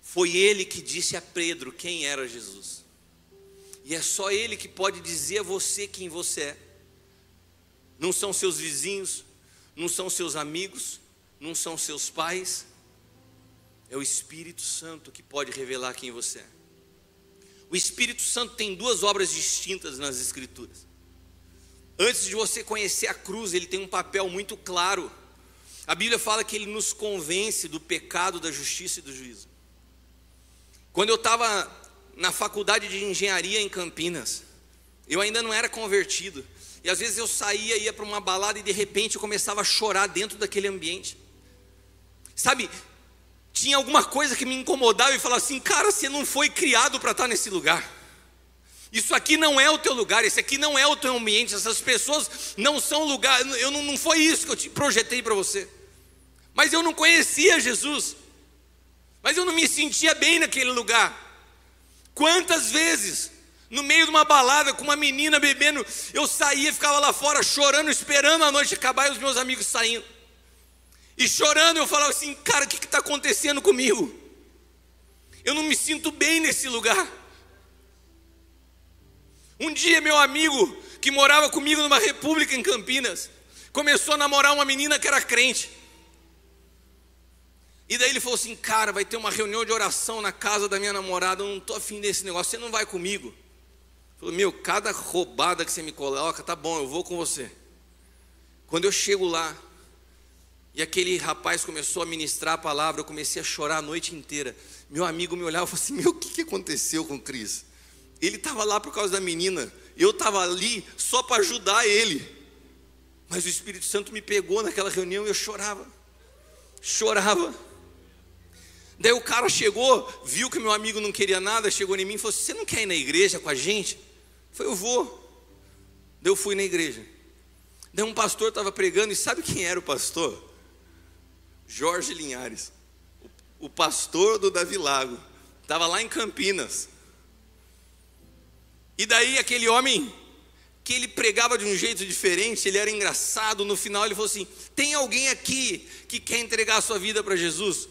Foi Ele que disse a Pedro quem era Jesus. E é só Ele que pode dizer a você quem você é. Não são seus vizinhos, não são seus amigos, não são seus pais. É o Espírito Santo que pode revelar quem você é. O Espírito Santo tem duas obras distintas nas Escrituras. Antes de você conhecer a cruz, ele tem um papel muito claro. A Bíblia fala que ele nos convence do pecado, da justiça e do juízo. Quando eu estava na faculdade de engenharia em Campinas, eu ainda não era convertido. E às vezes eu saía, ia para uma balada e de repente eu começava a chorar dentro daquele ambiente. Sabe, tinha alguma coisa que me incomodava e falava assim: cara, você não foi criado para estar nesse lugar. Isso aqui não é o teu lugar, esse aqui não é o teu ambiente, essas pessoas não são lugar, eu não, não foi isso que eu te projetei para você. Mas eu não conhecia Jesus, mas eu não me sentia bem naquele lugar. Quantas vezes No meio de uma balada com uma menina bebendo, eu saía, ficava lá fora chorando, esperando a noite acabar e os meus amigos saindo. E chorando, eu falava assim: cara, o que está acontecendo comigo? Eu não me sinto bem nesse lugar. Um dia, meu amigo, que morava comigo numa república em Campinas, começou a namorar uma menina que era crente. E daí ele falou assim: Cara, vai ter uma reunião de oração na casa da minha namorada, eu não estou afim desse negócio, você não vai comigo. Falou: Meu, cada roubada que você me coloca, tá bom, eu vou com você. Quando eu chego lá, e aquele rapaz começou a ministrar a palavra, eu comecei a chorar a noite inteira. Meu amigo me olhava e falou assim: Meu, o que, aconteceu com o Cris? Ele estava lá por causa da menina, eu estava ali só para ajudar ele. Mas o Espírito Santo me pegou naquela reunião e eu chorava, chorava. Daí o cara chegou, viu que meu amigo não queria nada, chegou em mim e falou: Você não quer ir na igreja com a gente? Eu falei: Eu vou. Daí eu fui na igreja. Daí um pastor estava pregando, e sabe quem era o pastor? Jorge Linhares, o pastor do Davi Lago, estava lá em Campinas. E daí aquele homem que ele pregava de um jeito diferente, ele era engraçado, no final ele falou assim: "Tem alguém aqui que quer entregar a sua vida para Jesus?"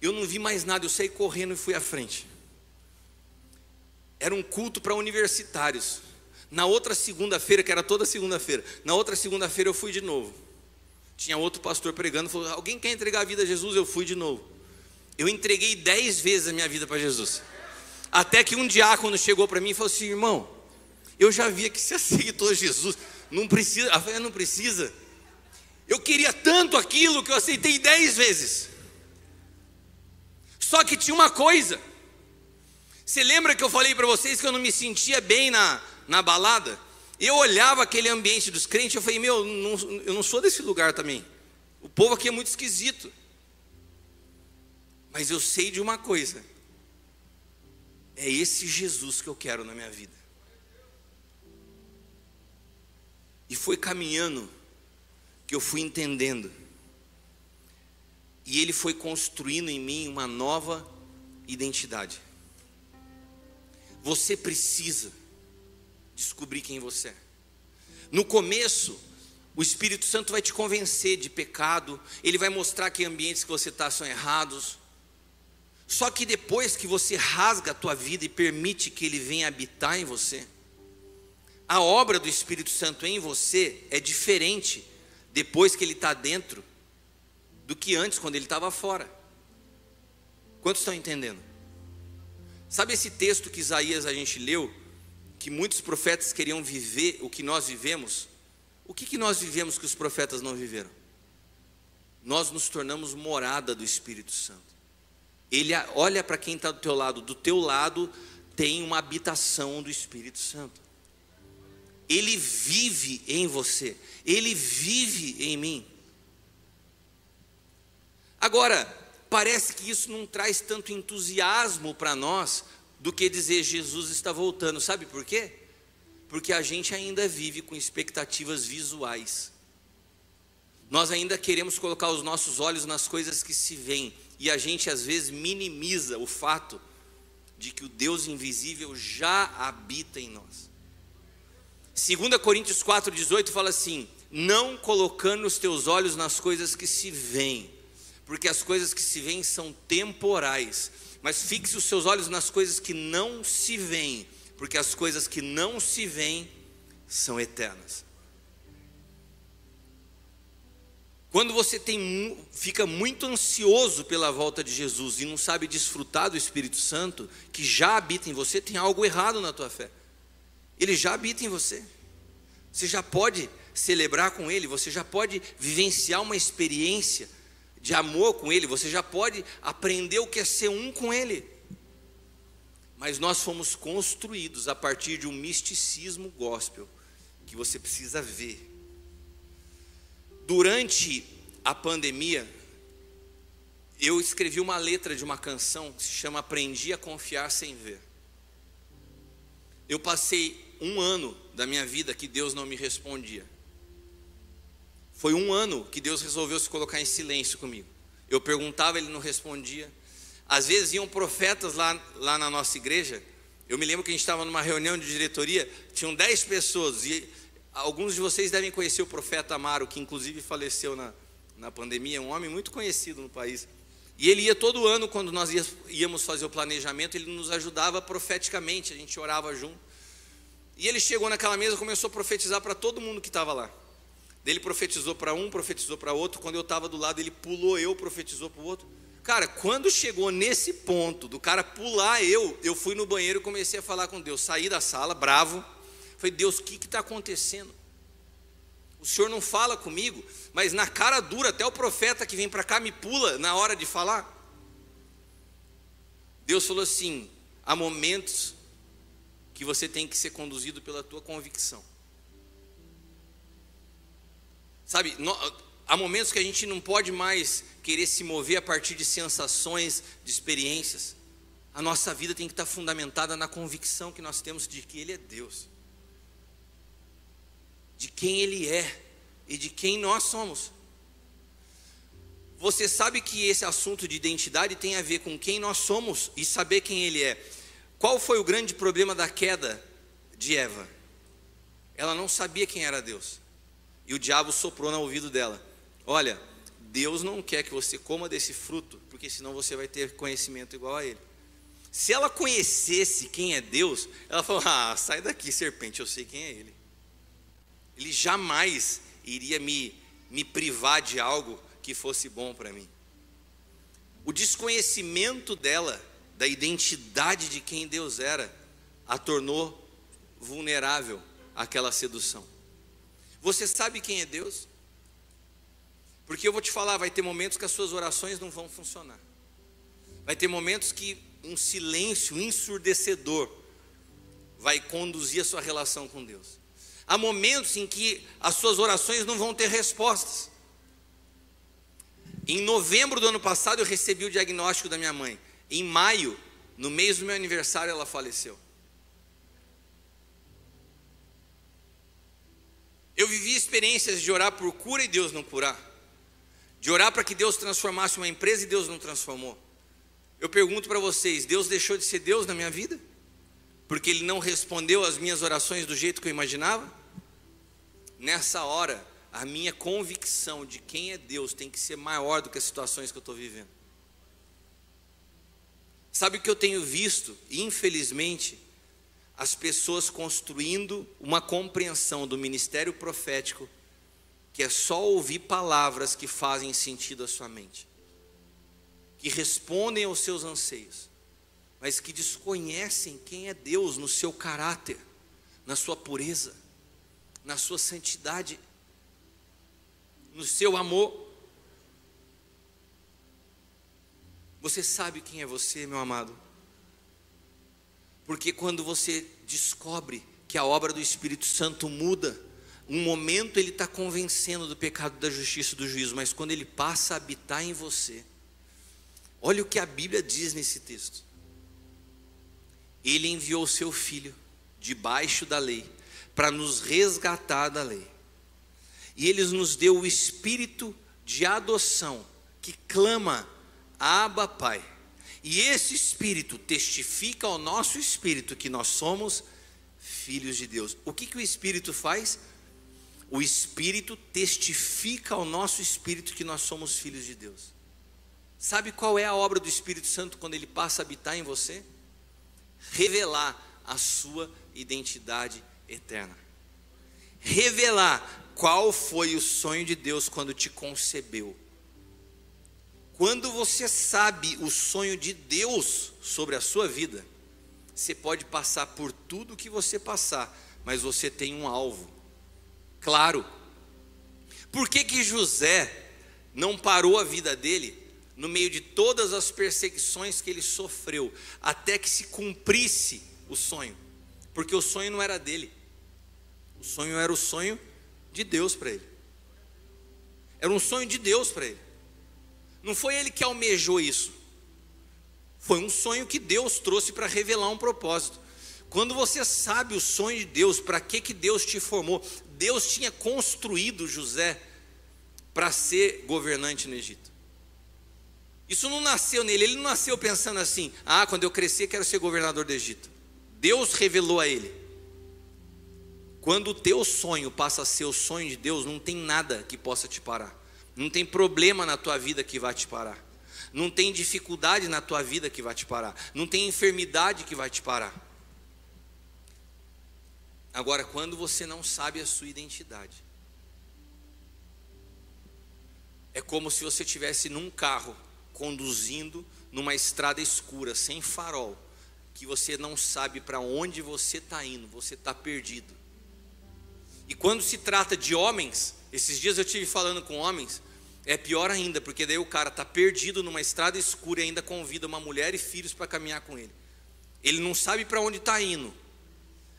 Eu não vi mais nada, eu saí correndo e fui à frente. Era um culto para universitários. Na outra segunda-feira, que era toda segunda-feira, na outra segunda-feira eu fui de novo. Tinha outro pastor pregando, falou: Alguém quer entregar a vida a Jesus? Eu fui de novo. Eu entreguei dez vezes a minha vida para Jesus. Até que um diácono chegou para mim e falou assim: irmão, eu já via que você aceitou Jesus, não precisa, a fé não precisa. Eu queria tanto aquilo que eu aceitei dez vezes. Só que tinha uma coisa. Você lembra que eu falei para vocês que eu não me sentia bem na, na balada? Eu olhava aquele ambiente dos crentes, eu falei, meu, não, eu não sou desse lugar também. O povo aqui é muito esquisito. Mas eu sei de uma coisa é esse Jesus que eu quero na minha vida. E foi caminhando que eu fui entendendo. E ele foi construindo em mim uma nova identidade. Você precisa descobrir quem você é. No começo, o Espírito Santo vai te convencer de pecado, ele vai mostrar que ambientes que você está são errados, só que depois que você rasga a tua vida e permite que ele venha habitar em você, a obra do Espírito Santo em você é diferente depois que ele está dentro do que antes, quando ele estava fora. Quantos estão entendendo? Sabe esse texto que Isaías a gente leu, que muitos profetas queriam viver o que nós vivemos? O que, que nós vivemos que os profetas não viveram? Nós nos tornamos morada do Espírito Santo. Ele olha para quem está do teu lado, do teu lado tem uma habitação do Espírito Santo. Ele vive em você, ele vive em mim. Agora, parece que isso não traz tanto entusiasmo para nós do que dizer Jesus está voltando. Sabe por quê? Porque a gente ainda vive com expectativas visuais. Nós ainda queremos colocar os nossos olhos nas coisas que se veem e a gente às vezes minimiza o fato de que o Deus invisível já habita em nós. 2 Coríntios 4,18 fala assim: Não colocando os teus olhos nas coisas que se veem, porque as coisas que se veem são temporais, mas fixe os seus olhos nas coisas que não se veem, porque as coisas que não se veem são eternas. Quando você tem, fica muito ansioso pela volta de Jesus e não sabe desfrutar do Espírito Santo, que já habita em você, tem algo errado na tua fé. Ele já habita em você. Você já pode celebrar com Ele, você já pode vivenciar uma experiência de amor com Ele, você já pode aprender o que é ser um com Ele. Mas nós fomos construídos a partir de um misticismo gospel que você precisa ver Durante a pandemia, eu escrevi uma letra de uma canção que se chama Aprendi a Confiar Sem Ver. Eu passei um ano da minha vida que Deus não me respondia. Foi um ano que Deus resolveu se colocar em silêncio comigo. Eu perguntava, ele não respondia. Às vezes iam profetas lá, lá na nossa igreja Eu me lembro que a gente estava numa reunião de diretoria, tinham 10 pessoas, e alguns de vocês devem conhecer o profeta Amaro, que inclusive faleceu na, na pandemia, um homem muito conhecido no país. E ele ia todo ano, quando nós íamos fazer o planejamento, ele nos ajudava profeticamente, a gente orava junto. E ele chegou naquela mesa e começou a profetizar para todo mundo que estava lá. Ele profetizou para um, profetizou para outro. Quando eu estava do lado, ele pulou eu, profetizou para o outro. Cara, quando chegou nesse ponto do cara pular eu, eu fui no banheiro e comecei a falar com Deus. Saí da sala, bravo. Falei, Deus, o que está acontecendo? O Senhor não fala comigo, mas na cara dura, até o profeta que vem para cá me pula na hora de falar. Deus falou assim: há momentos que você tem que ser conduzido pela tua convicção. Sabe, há momentos que a gente não pode mais querer se mover a partir de sensações, de experiências. A nossa vida tem que estar fundamentada na convicção que nós temos de que Ele é Deus, de quem Ele é e de quem nós somos. Você sabe que esse assunto de identidade tem a ver com quem nós somos e saber quem Ele é. Qual foi o grande problema da queda de Eva? Ela não sabia quem era Deus. E o diabo soprou no ouvido dela: Olha, Deus não quer que você coma desse fruto, porque senão você vai ter conhecimento igual a ele. Se ela conhecesse quem é Deus, ela falou: Ah, sai daqui, serpente, eu sei quem é ele. Ele jamais iria me, me privar de algo que fosse bom para mim. O desconhecimento dela, da identidade de quem Deus era, a tornou vulnerável àquela sedução. Você sabe quem é Deus? Porque eu vou te falar, vai ter momentos que as suas orações não vão funcionar. Vai ter momentos que um silêncio ensurdecedor vai conduzir a sua relação com Deus. Há momentos em que as suas orações não vão ter respostas. Em novembro do ano passado eu recebi o diagnóstico da minha mãe. Em maio, no mês do meu aniversário, ela faleceu. Eu vivi experiências de orar por cura e Deus não curar. De orar para que Deus transformasse uma empresa e Deus não transformou. Eu pergunto para vocês: Deus deixou de ser Deus na minha vida? Porque Ele não respondeu às minhas orações do jeito que eu imaginava? Nessa hora, a minha convicção de quem é Deus tem que ser maior do que as situações que eu estou vivendo. Sabe o que eu tenho visto, infelizmente, as pessoas construindo uma compreensão do ministério profético que é só ouvir palavras que fazem sentido à sua mente, que respondem aos seus anseios, mas que desconhecem quem é Deus no seu caráter, na sua pureza, na sua santidade, no seu amor. Você sabe quem é você, meu amado? Porque quando você descobre que a obra do Espírito Santo muda, um momento ele está convencendo do pecado, da justiça e do juízo, mas quando ele passa a habitar em você, olha o que a Bíblia diz nesse texto. Ele enviou o seu filho debaixo da lei para nos resgatar da lei. E ele nos deu o espírito de adoção que clama: Abba, Pai. E esse Espírito testifica ao nosso espírito que nós somos filhos de Deus. O que, que o Espírito faz? O Espírito testifica ao nosso espírito que nós somos filhos de Deus. Sabe qual é a obra do Espírito Santo quando ele passa a habitar em você? Revelar a sua identidade eterna. Revelar qual foi o sonho de Deus quando te concebeu quando você sabe o sonho de Deus sobre a sua vida, você pode passar por tudo que você passar, mas você tem um alvo. Claro. Por que que José não parou a vida dele no meio de todas as perseguições que ele sofreu, até que se cumprisse o sonho? Porque o sonho não era dele. O sonho era o sonho de Deus para ele. Era um sonho de Deus para ele. Não foi ele que almejou isso. Foi um sonho que Deus trouxe para revelar um propósito. Quando você sabe o sonho de Deus, para que, que Deus te formou? Deus tinha construído José para ser governante no Egito. Isso não nasceu nele, ele não nasceu pensando assim: ah, quando eu crescer quero ser governador do Egito. Deus revelou a ele. Quando o teu sonho passa a ser o sonho de Deus, não tem nada que possa te parar. Não tem problema na tua vida que vai te parar. Não tem dificuldade na tua vida que vai te parar. Não tem enfermidade que vai te parar. Agora, quando você não sabe a sua identidade, é como se você estivesse num carro conduzindo numa estrada escura, sem farol, que você não sabe para onde você está indo, você está perdido. E quando se trata de homens, esses dias eu tive falando com homens, é pior ainda, porque daí o cara está perdido numa estrada escura e ainda convida uma mulher e filhos para caminhar com ele. Ele não sabe para onde está indo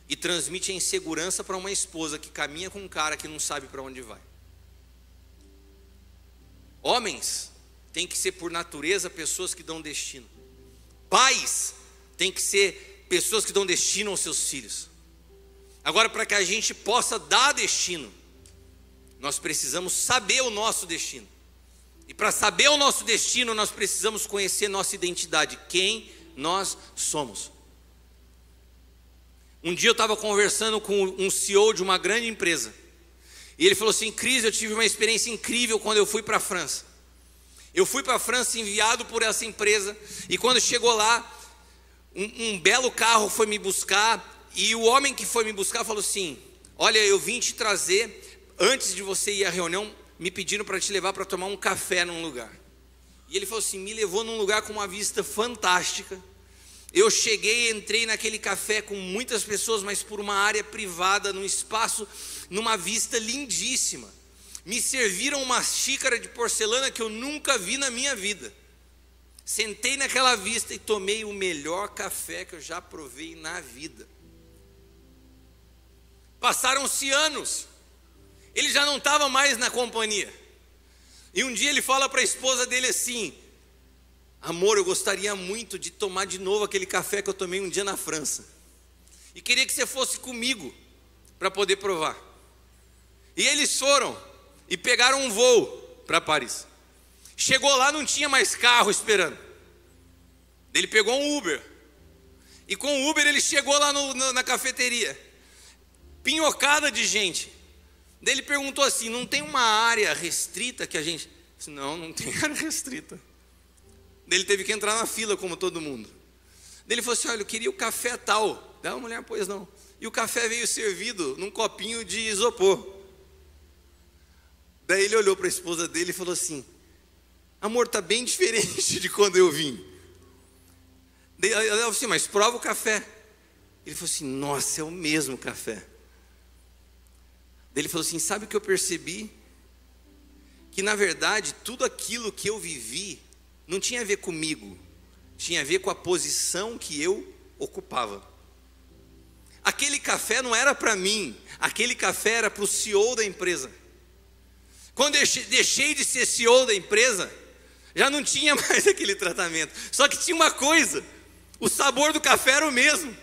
e transmite a insegurança para uma esposa que caminha com um cara que não sabe para onde vai. Homens têm que ser por natureza pessoas que dão destino. Pais têm que ser pessoas que dão destino aos seus filhos. Agora, para que a gente possa dar destino, nós precisamos saber o nosso destino. E para saber o nosso destino, nós precisamos conhecer nossa identidade, quem nós somos. Um dia eu estava conversando com um CEO de uma grande empresa. E ele falou assim: Cris, eu tive uma experiência incrível quando eu fui para a França. Eu fui para a França enviado por essa empresa. E quando chegou lá, um, um belo carro foi me buscar. E o homem que foi me buscar falou assim: Olha, eu vim te trazer. Antes de você ir à reunião, me pediram para te levar para tomar um café num lugar. E ele falou assim: me levou num lugar com uma vista fantástica. Eu cheguei, entrei naquele café com muitas pessoas, mas por uma área privada, num espaço, numa vista lindíssima. Me serviram uma xícara de porcelana que eu nunca vi na minha vida. Sentei naquela vista e tomei o melhor café que eu já provei na vida. Passaram-se anos, ele já não estava mais na companhia. E um dia ele fala para a esposa dele assim: Amor, eu gostaria muito de tomar de novo aquele café que eu tomei um dia na França. E queria que você fosse comigo para poder provar. E eles foram e pegaram um voo para Paris. Chegou lá, não tinha mais carro esperando. Ele pegou um Uber. E com o Uber ele chegou lá no, na, na cafeteria. Pinhocada de gente. Daí ele perguntou assim: não tem uma área restrita que a gente. Não, não tem área restrita. Ele teve que entrar na fila como todo mundo. Ele falou assim: olha, eu queria o café tal. Da mulher, pois não. E o café veio servido num copinho de isopor. Daí ele olhou para a esposa dele e falou assim: Amor, está bem diferente de quando eu vim. Daí ela falou assim: Mas prova o café. Ele falou assim: Nossa, é o mesmo café. Daí ele falou assim: Sabe o que eu percebi? Que na verdade tudo aquilo que eu vivi não tinha a ver comigo, tinha a ver com a posição que eu ocupava. Aquele café não era para mim, aquele café era para o CEO da empresa. Quando eu deixei de ser CEO da empresa, já não tinha mais aquele tratamento. Só que tinha uma coisa: o sabor do café era o mesmo.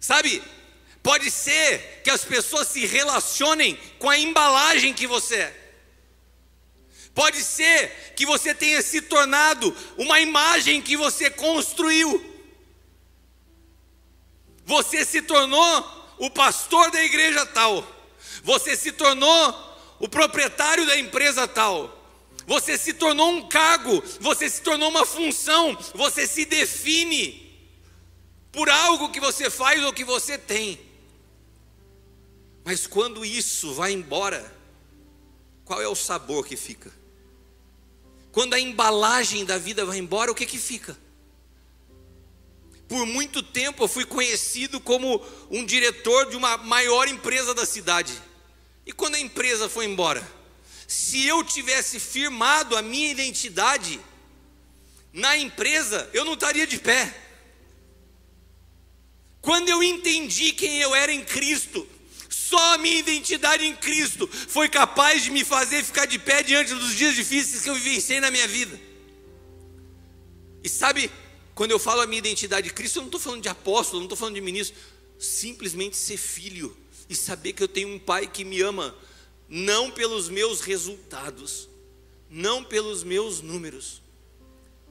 Sabe, pode ser que as pessoas se relacionem com a embalagem que você é. Pode ser que você tenha se tornado uma imagem que você construiu. Você se tornou o pastor da igreja tal. Você se tornou o proprietário da empresa tal. Você se tornou um cargo, você se tornou uma função, você se define por algo que você faz ou que você tem. Mas quando isso vai embora, qual é o sabor que fica? Quando a embalagem da vida vai embora, o que que fica? Por muito tempo eu fui conhecido como um diretor de uma maior empresa da cidade. E quando a empresa foi embora? Se eu tivesse firmado a minha identidade na empresa, eu não estaria de pé. Quando eu entendi quem eu era em Cristo, só a minha identidade em Cristo foi capaz de me fazer ficar de pé diante dos dias difíceis que eu vivenciei na minha vida. E sabe, quando eu falo a minha identidade em Cristo, eu não estou falando de apóstolo, não estou falando de ministro, simplesmente ser filho e saber que eu tenho um pai que me ama, não pelos meus resultados, não pelos meus números,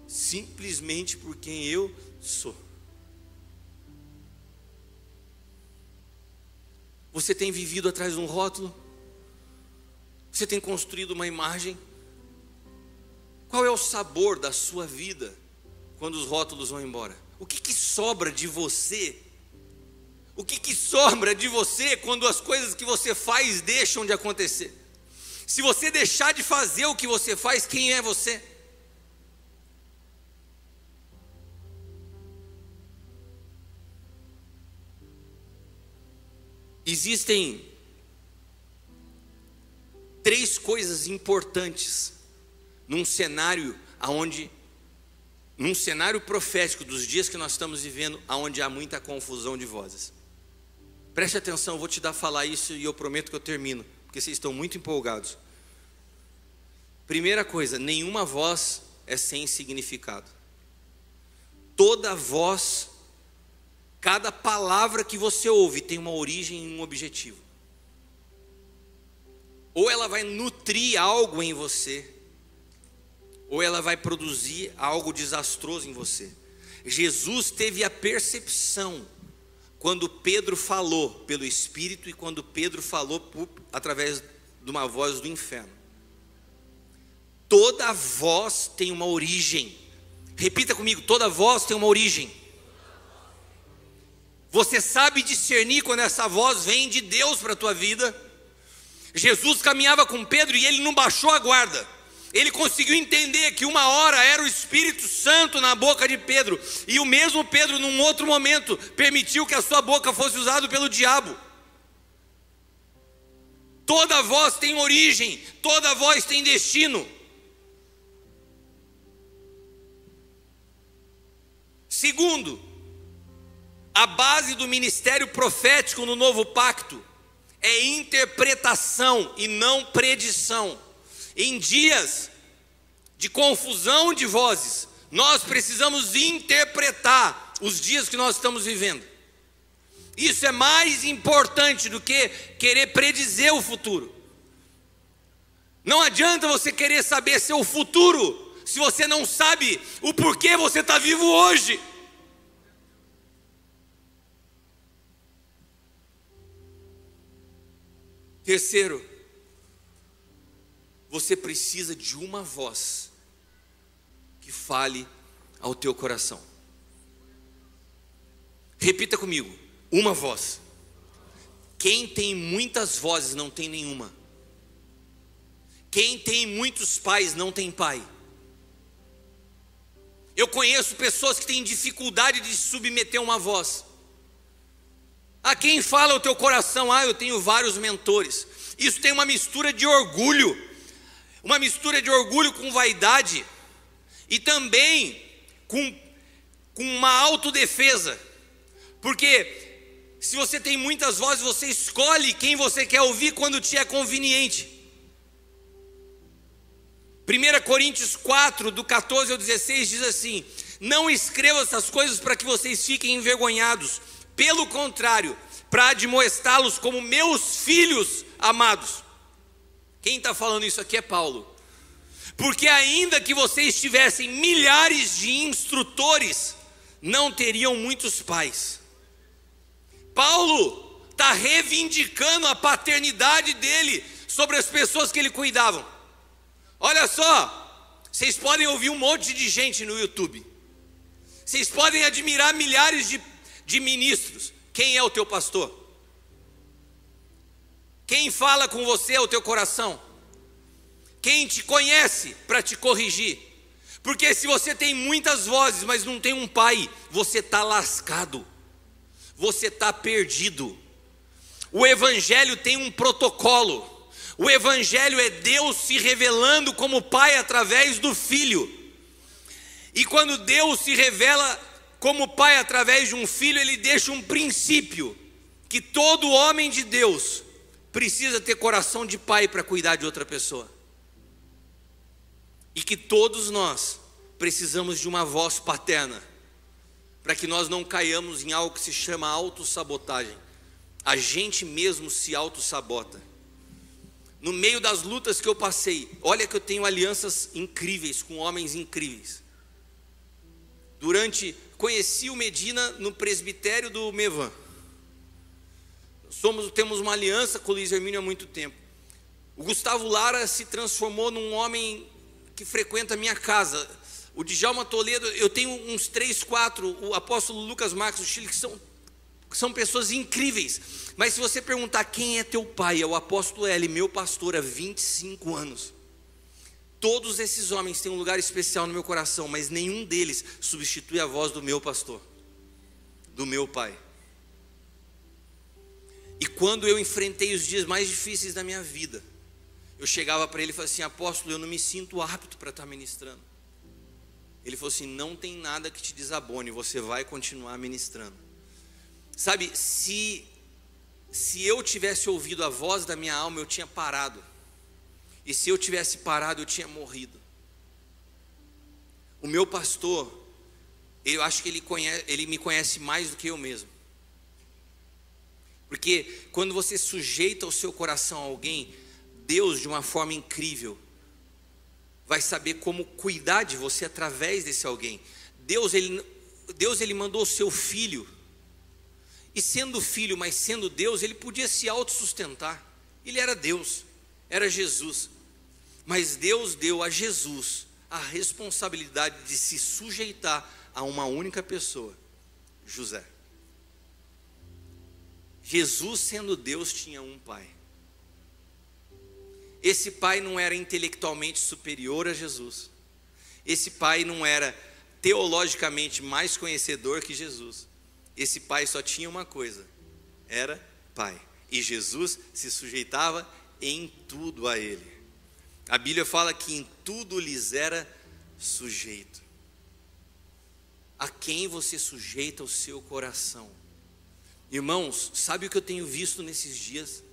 simplesmente por quem eu sou. Você tem vivido atrás de um rótulo? Você tem construído uma imagem? Qual é o sabor da sua vida quando os rótulos vão embora? O que, que sobra de você o que, que sobra de você quando as coisas que você faz deixam de acontecer? Se você deixar de fazer o que você faz, quem é você? Existem três coisas importantes num cenário aonde num cenário profético dos dias que nós estamos vivendo, aonde há muita confusão de vozes. Preste atenção, eu vou te dar falar isso e eu prometo que eu termino, porque vocês estão muito empolgados. Primeira coisa, nenhuma voz é sem significado. Toda voz, cada palavra que você ouve tem uma origem e um objetivo. Ou ela vai nutrir algo em você, ou ela vai produzir algo desastroso em você. Jesus teve a percepção quando Pedro falou pelo Espírito e quando Pedro falou por, através de uma voz do inferno. Toda voz tem uma origem. Repita comigo: toda voz tem uma origem. Você sabe discernir quando essa voz vem de Deus para a tua vida? Jesus caminhava com Pedro e ele não baixou a guarda. Ele conseguiu entender que uma hora era o Espírito Santo na boca de Pedro, e o mesmo Pedro, num outro momento, permitiu que a sua boca fosse usada pelo diabo. Toda voz tem origem, toda voz tem destino. Segundo, a base do ministério profético no novo pacto é interpretação e não predição. Em dias de confusão de vozes, nós precisamos interpretar os dias que nós estamos vivendo. Isso é mais importante do que querer predizer o futuro. Não adianta você querer saber seu futuro se você não sabe o porquê você está vivo hoje. Terceiro, você precisa de uma voz que fale ao teu coração. Repita comigo: uma voz. Quem tem muitas vozes não tem nenhuma. Quem tem muitos pais não tem pai. Eu conheço pessoas que têm dificuldade de submeter uma voz. A quem fala o teu coração? Ah, eu tenho vários mentores. Isso tem uma mistura de orgulho, uma mistura de orgulho com vaidade e também com, com uma autodefesa. Porque se você tem muitas vozes, você escolhe quem você quer ouvir quando te é conveniente. 1 Coríntios 4, do 14 ao 16, diz assim: Não escreva essas coisas para que vocês fiquem envergonhados pelo contrário, para admoestá-los como meus filhos amados. Quem está falando isso aqui é Paulo. Porque ainda que vocês tivessem milhares de instrutores, não teriam muitos pais. Paulo está reivindicando a paternidade dele sobre as pessoas que ele cuidava. Olha só, vocês podem ouvir um monte de gente no YouTube. Vocês podem admirar milhares de de ministros, quem é o teu pastor? Quem fala com você é o teu coração? Quem te conhece para te corrigir? Porque se você tem muitas vozes, mas não tem um pai, você está lascado, você está perdido. O Evangelho tem um protocolo. O Evangelho é Deus se revelando como Pai através do Filho. E quando Deus se revela como pai, através de um filho, ele deixa um princípio: que todo homem de Deus precisa ter coração de pai para cuidar de outra pessoa. E que todos nós precisamos de uma voz paterna, para que nós não caiamos em algo que se chama autossabotagem. A gente mesmo se autossabota. No meio das lutas que eu passei, olha que eu tenho alianças incríveis com homens incríveis. Durante conheci o Medina no presbitério do Mevan. Somos, temos uma aliança com o Luiz Hermínio há muito tempo. O Gustavo Lara se transformou num homem que frequenta a minha casa. O Djalma Toledo, eu tenho uns três, quatro, o apóstolo Lucas Marcos do Chile, que são, são pessoas incríveis. Mas se você perguntar quem é teu pai, é o apóstolo L, meu pastor há 25 anos. Todos esses homens têm um lugar especial no meu coração, mas nenhum deles substitui a voz do meu pastor, do meu pai. E quando eu enfrentei os dias mais difíceis da minha vida, eu chegava para ele e falava assim: Apóstolo, eu não me sinto apto para estar ministrando. Ele falou assim: Não tem nada que te desabone, você vai continuar ministrando. Sabe, se, se eu tivesse ouvido a voz da minha alma, eu tinha parado. E se eu tivesse parado, eu tinha morrido. O meu pastor, eu acho que ele, conhece, ele me conhece mais do que eu mesmo. Porque quando você sujeita o seu coração a alguém, Deus, de uma forma incrível, vai saber como cuidar de você através desse alguém. Deus, ele, Deus, ele mandou o seu filho, e sendo filho, mas sendo Deus, ele podia se autossustentar. Ele era Deus, era Jesus. Mas Deus deu a Jesus a responsabilidade de se sujeitar a uma única pessoa, José. Jesus, sendo Deus, tinha um pai. Esse pai não era intelectualmente superior a Jesus. Esse pai não era teologicamente mais conhecedor que Jesus. Esse pai só tinha uma coisa: era pai. E Jesus se sujeitava em tudo a ele. A Bíblia fala que em tudo lhes era sujeito. A quem você sujeita o seu coração? Irmãos, sabe o que eu tenho visto nesses dias?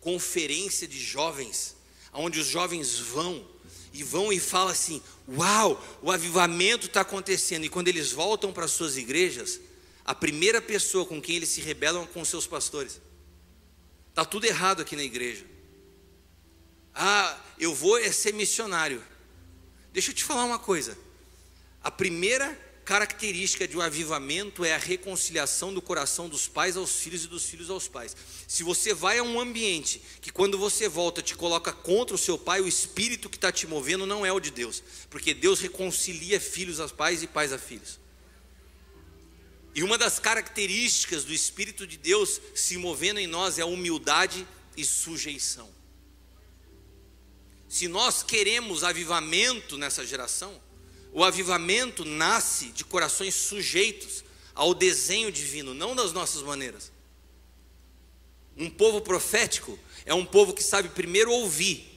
Conferência de jovens, onde os jovens vão e vão e falam assim: Uau, o avivamento está acontecendo. E quando eles voltam para suas igrejas, a primeira pessoa com quem eles se rebelam é com seus pastores. Está tudo errado aqui na igreja. Ah, eu vou é ser missionário. Deixa eu te falar uma coisa. A primeira característica de um avivamento é a reconciliação do coração dos pais aos filhos e dos filhos aos pais. Se você vai a um ambiente que quando você volta te coloca contra o seu pai, o espírito que está te movendo não é o de Deus, porque Deus reconcilia filhos aos pais e pais a filhos. E uma das características do Espírito de Deus se movendo em nós é a humildade e sujeição. Se nós queremos avivamento nessa geração, o avivamento nasce de corações sujeitos ao desenho divino, não das nossas maneiras. Um povo profético é um povo que sabe primeiro ouvir,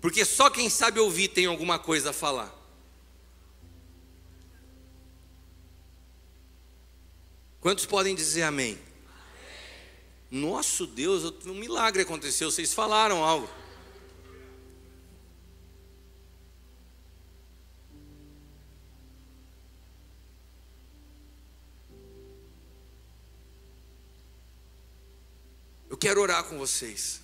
porque só quem sabe ouvir tem alguma coisa a falar. Quantos podem dizer amém? amém. Nosso Deus, um milagre aconteceu, vocês falaram algo. Eu quero orar com vocês.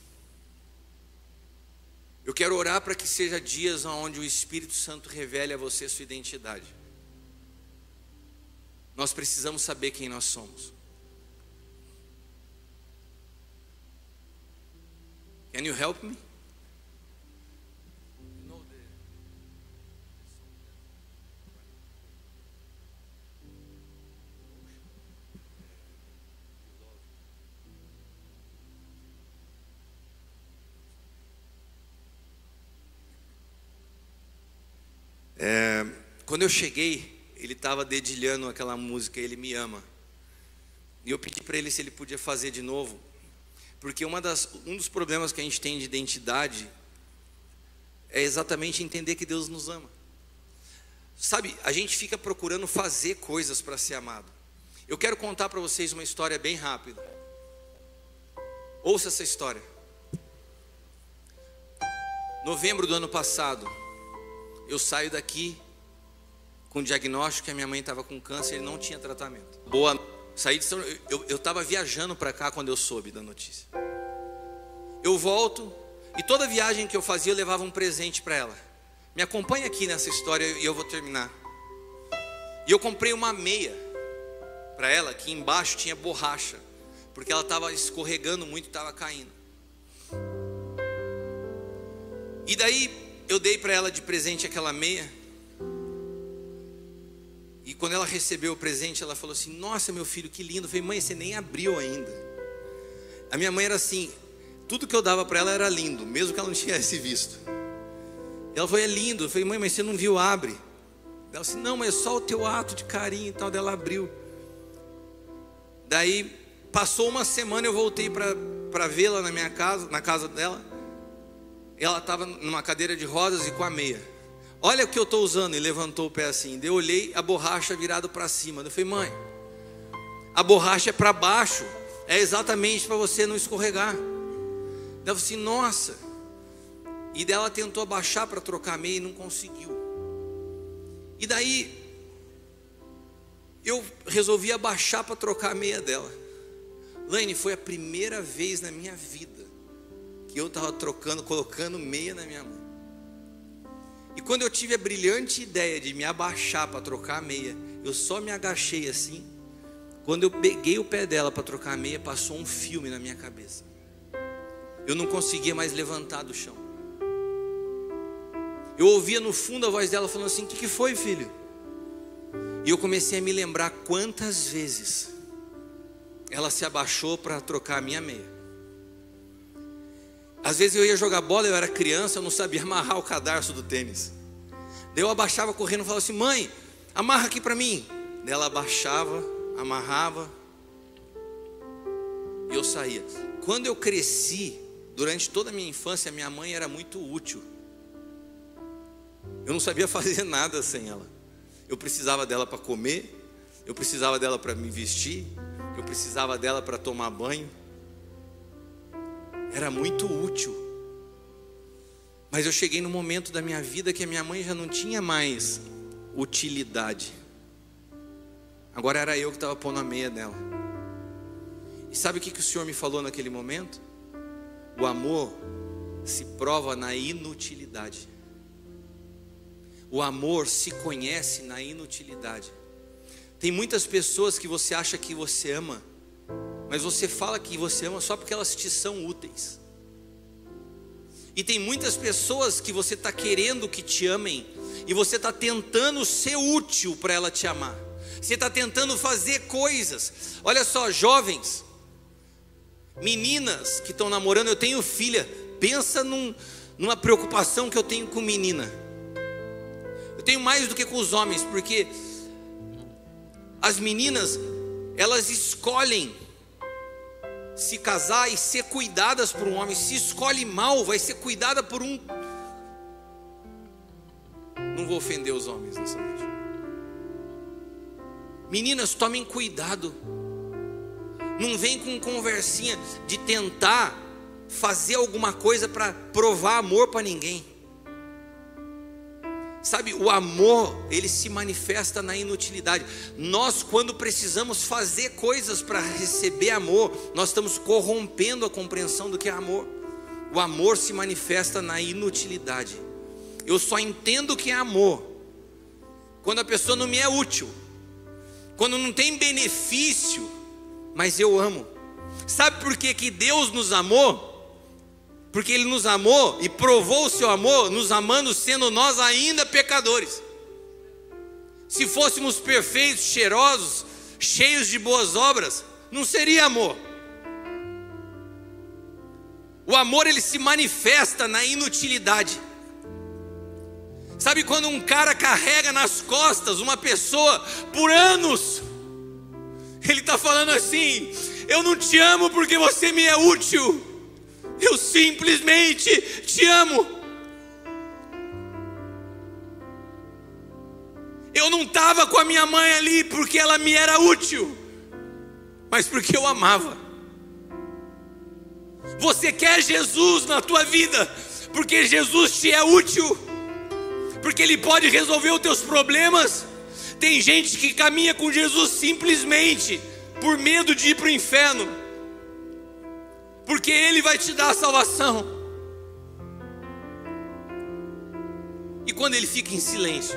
Eu quero orar para que seja dias onde o Espírito Santo revele a você a sua identidade. Nós precisamos saber quem nós somos. Can you help me? É, quando eu cheguei, ele estava dedilhando aquela música, Ele Me Ama. E eu pedi para ele se ele podia fazer de novo, porque uma das, um dos problemas que a gente tem de identidade é exatamente entender que Deus nos ama. Sabe, a gente fica procurando fazer coisas para ser amado. Eu quero contar para vocês uma história bem rápida. Ouça essa história. Novembro do ano passado, eu saio daqui com o diagnóstico que a minha mãe estava com câncer e não tinha tratamento. Boa, saí de São, eu estava viajando para cá quando eu soube da notícia. Eu volto e toda viagem que eu fazia eu levava um presente para ela. Me acompanha aqui nessa história e eu vou terminar. E eu comprei uma meia para ela que embaixo tinha borracha, porque ela estava escorregando muito, estava caindo. E daí eu dei para ela de presente aquela meia. E quando ela recebeu o presente, ela falou assim: Nossa, meu filho, que lindo. Eu falei, mãe, você nem abriu ainda. A minha mãe era assim: tudo que eu dava para ela era lindo, mesmo que ela não tivesse visto. Ela falou: É lindo. Eu falei, mãe, mas você não viu, abre. Ela disse: Não, mas é só o teu ato de carinho e tal. Daí ela abriu. Daí passou uma semana, eu voltei para vê-la na minha casa, na casa dela. Ela estava numa cadeira de rodas e com a meia. Olha o que eu estou usando. E levantou o pé assim. Eu olhei a borracha virada para cima. Eu falei, mãe, a borracha é para baixo. É exatamente para você não escorregar. Eu falei assim, nossa. E dela tentou abaixar para trocar a meia e não conseguiu. E daí eu resolvi abaixar para trocar a meia dela. Laine, foi a primeira vez na minha vida que eu estava trocando, colocando meia na minha mão. E quando eu tive a brilhante ideia de me abaixar para trocar a meia, eu só me agachei assim. Quando eu peguei o pé dela para trocar a meia, passou um filme na minha cabeça. Eu não conseguia mais levantar do chão. Eu ouvia no fundo a voz dela falando assim: O que, que foi, filho? E eu comecei a me lembrar quantas vezes ela se abaixou para trocar a minha meia. Às vezes eu ia jogar bola, eu era criança, eu não sabia amarrar o cadarço do tênis. Daí eu abaixava correndo e falava assim: mãe, amarra aqui para mim. Daí ela abaixava, amarrava, e eu saía. Quando eu cresci, durante toda a minha infância, minha mãe era muito útil. Eu não sabia fazer nada sem ela. Eu precisava dela para comer, eu precisava dela para me vestir, eu precisava dela para tomar banho. Era muito útil. Mas eu cheguei no momento da minha vida que a minha mãe já não tinha mais utilidade. Agora era eu que estava pondo a meia dela. E sabe o que, que o Senhor me falou naquele momento? O amor se prova na inutilidade. O amor se conhece na inutilidade. Tem muitas pessoas que você acha que você ama, mas você fala que você ama só porque elas te são úteis. E tem muitas pessoas que você está querendo que te amem, e você está tentando ser útil para ela te amar. Você está tentando fazer coisas. Olha só, jovens, meninas que estão namorando, eu tenho filha. Pensa num, numa preocupação que eu tenho com menina tenho mais do que com os homens, porque as meninas, elas escolhem se casar e ser cuidadas por um homem. Se escolhe mal, vai ser cuidada por um. Não vou ofender os homens nessa noite. Meninas, tomem cuidado. Não vem com conversinha de tentar fazer alguma coisa para provar amor para ninguém. Sabe, o amor, ele se manifesta na inutilidade. Nós, quando precisamos fazer coisas para receber amor, nós estamos corrompendo a compreensão do que é amor. O amor se manifesta na inutilidade. Eu só entendo o que é amor quando a pessoa não me é útil, quando não tem benefício, mas eu amo. Sabe por que, que Deus nos amou? Porque Ele nos amou e provou o seu amor, nos amando, sendo nós ainda pecadores. Se fôssemos perfeitos, cheirosos, cheios de boas obras, não seria amor. O amor ele se manifesta na inutilidade. Sabe quando um cara carrega nas costas uma pessoa por anos? Ele está falando assim: Eu não te amo porque você me é útil. Eu simplesmente te amo. Eu não estava com a minha mãe ali porque ela me era útil, mas porque eu amava. Você quer Jesus na tua vida, porque Jesus te é útil, porque Ele pode resolver os teus problemas. Tem gente que caminha com Jesus simplesmente por medo de ir para o inferno porque Ele vai te dar a salvação. E quando Ele fica em silêncio,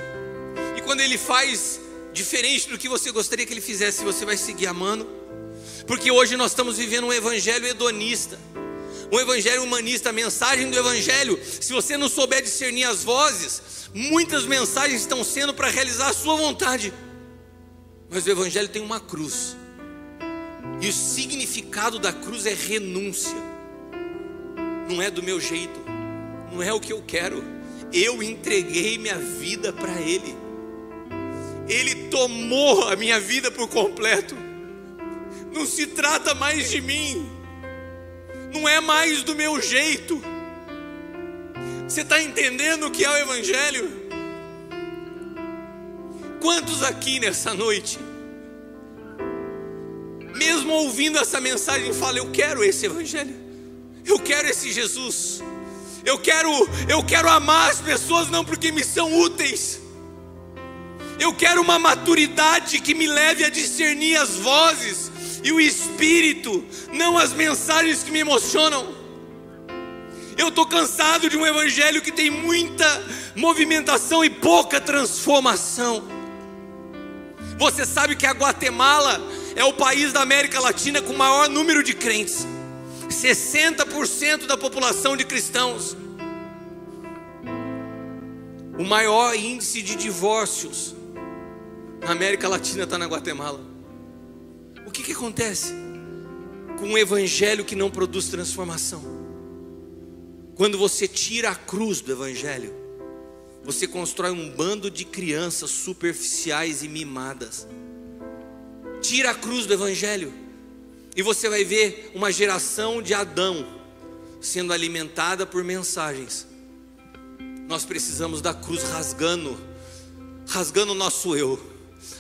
e quando Ele faz diferente do que você gostaria que Ele fizesse, você vai seguir amando, Porque hoje nós estamos vivendo um evangelho hedonista, um evangelho humanista, a mensagem do evangelho, se você não souber discernir as vozes, muitas mensagens estão sendo para realizar a sua vontade. Mas o evangelho tem uma cruz. E o significado da cruz é renúncia. Não é do meu jeito, não é o que eu quero. Eu entreguei minha vida para Ele. Ele tomou a minha vida por completo. Não se trata mais de mim, não é mais do meu jeito. Você está entendendo o que é o Evangelho? Quantos aqui nessa noite, mesmo ouvindo essa mensagem, falam: Eu quero esse Evangelho, eu quero esse Jesus, eu quero, eu quero amar as pessoas não porque me são úteis, eu quero uma maturidade que me leve a discernir as vozes e o Espírito, não as mensagens que me emocionam. Eu estou cansado de um evangelho que tem muita movimentação e pouca transformação. Você sabe que a Guatemala é o país da América Latina com maior número de crentes 60% da população de cristãos. O maior índice de divórcios na América Latina está na Guatemala. O que, que acontece com um evangelho que não produz transformação? Quando você tira a cruz do evangelho, você constrói um bando de crianças superficiais e mimadas. Tira a cruz do evangelho e você vai ver uma geração de Adão sendo alimentada por mensagens. Nós precisamos da cruz rasgando, rasgando o nosso eu,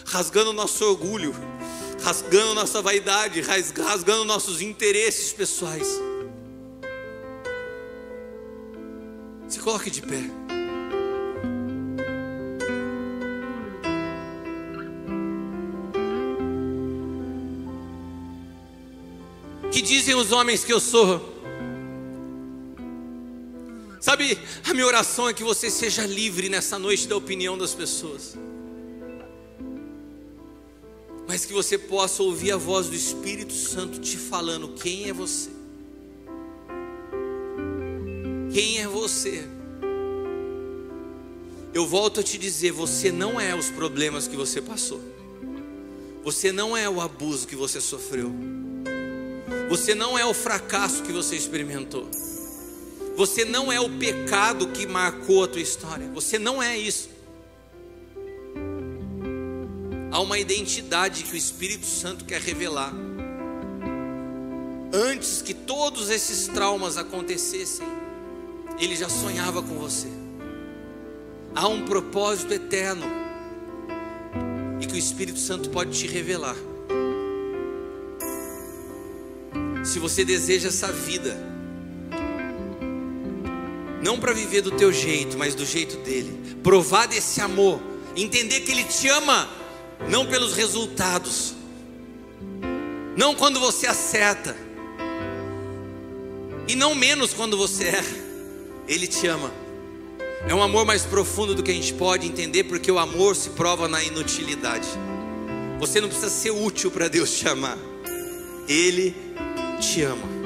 rasgando o nosso orgulho, rasgando nossa vaidade, rasgando nossos interesses pessoais. Se coloque de pé. Que dizem os homens que eu sou? Sabe, a minha oração é que você seja livre nessa noite da opinião das pessoas mas que você possa ouvir a voz do Espírito Santo te falando: quem é você? Quem é você? Eu volto a te dizer: você não é os problemas que você passou, você não é o abuso que você sofreu, você não é o fracasso que você experimentou, você não é o pecado que marcou a tua história, você não é isso. Há uma identidade que o Espírito Santo quer revelar. Antes que todos esses traumas acontecessem, ele já sonhava com você. Há um propósito eterno e que o Espírito Santo pode te revelar. Se você deseja essa vida, não para viver do teu jeito, mas do jeito dele, provar desse amor, entender que ele te ama não pelos resultados, não quando você acerta, e não menos quando você erra. Ele te ama. É um amor mais profundo do que a gente pode entender, porque o amor se prova na inutilidade. Você não precisa ser útil para Deus te amar, Ele te ama.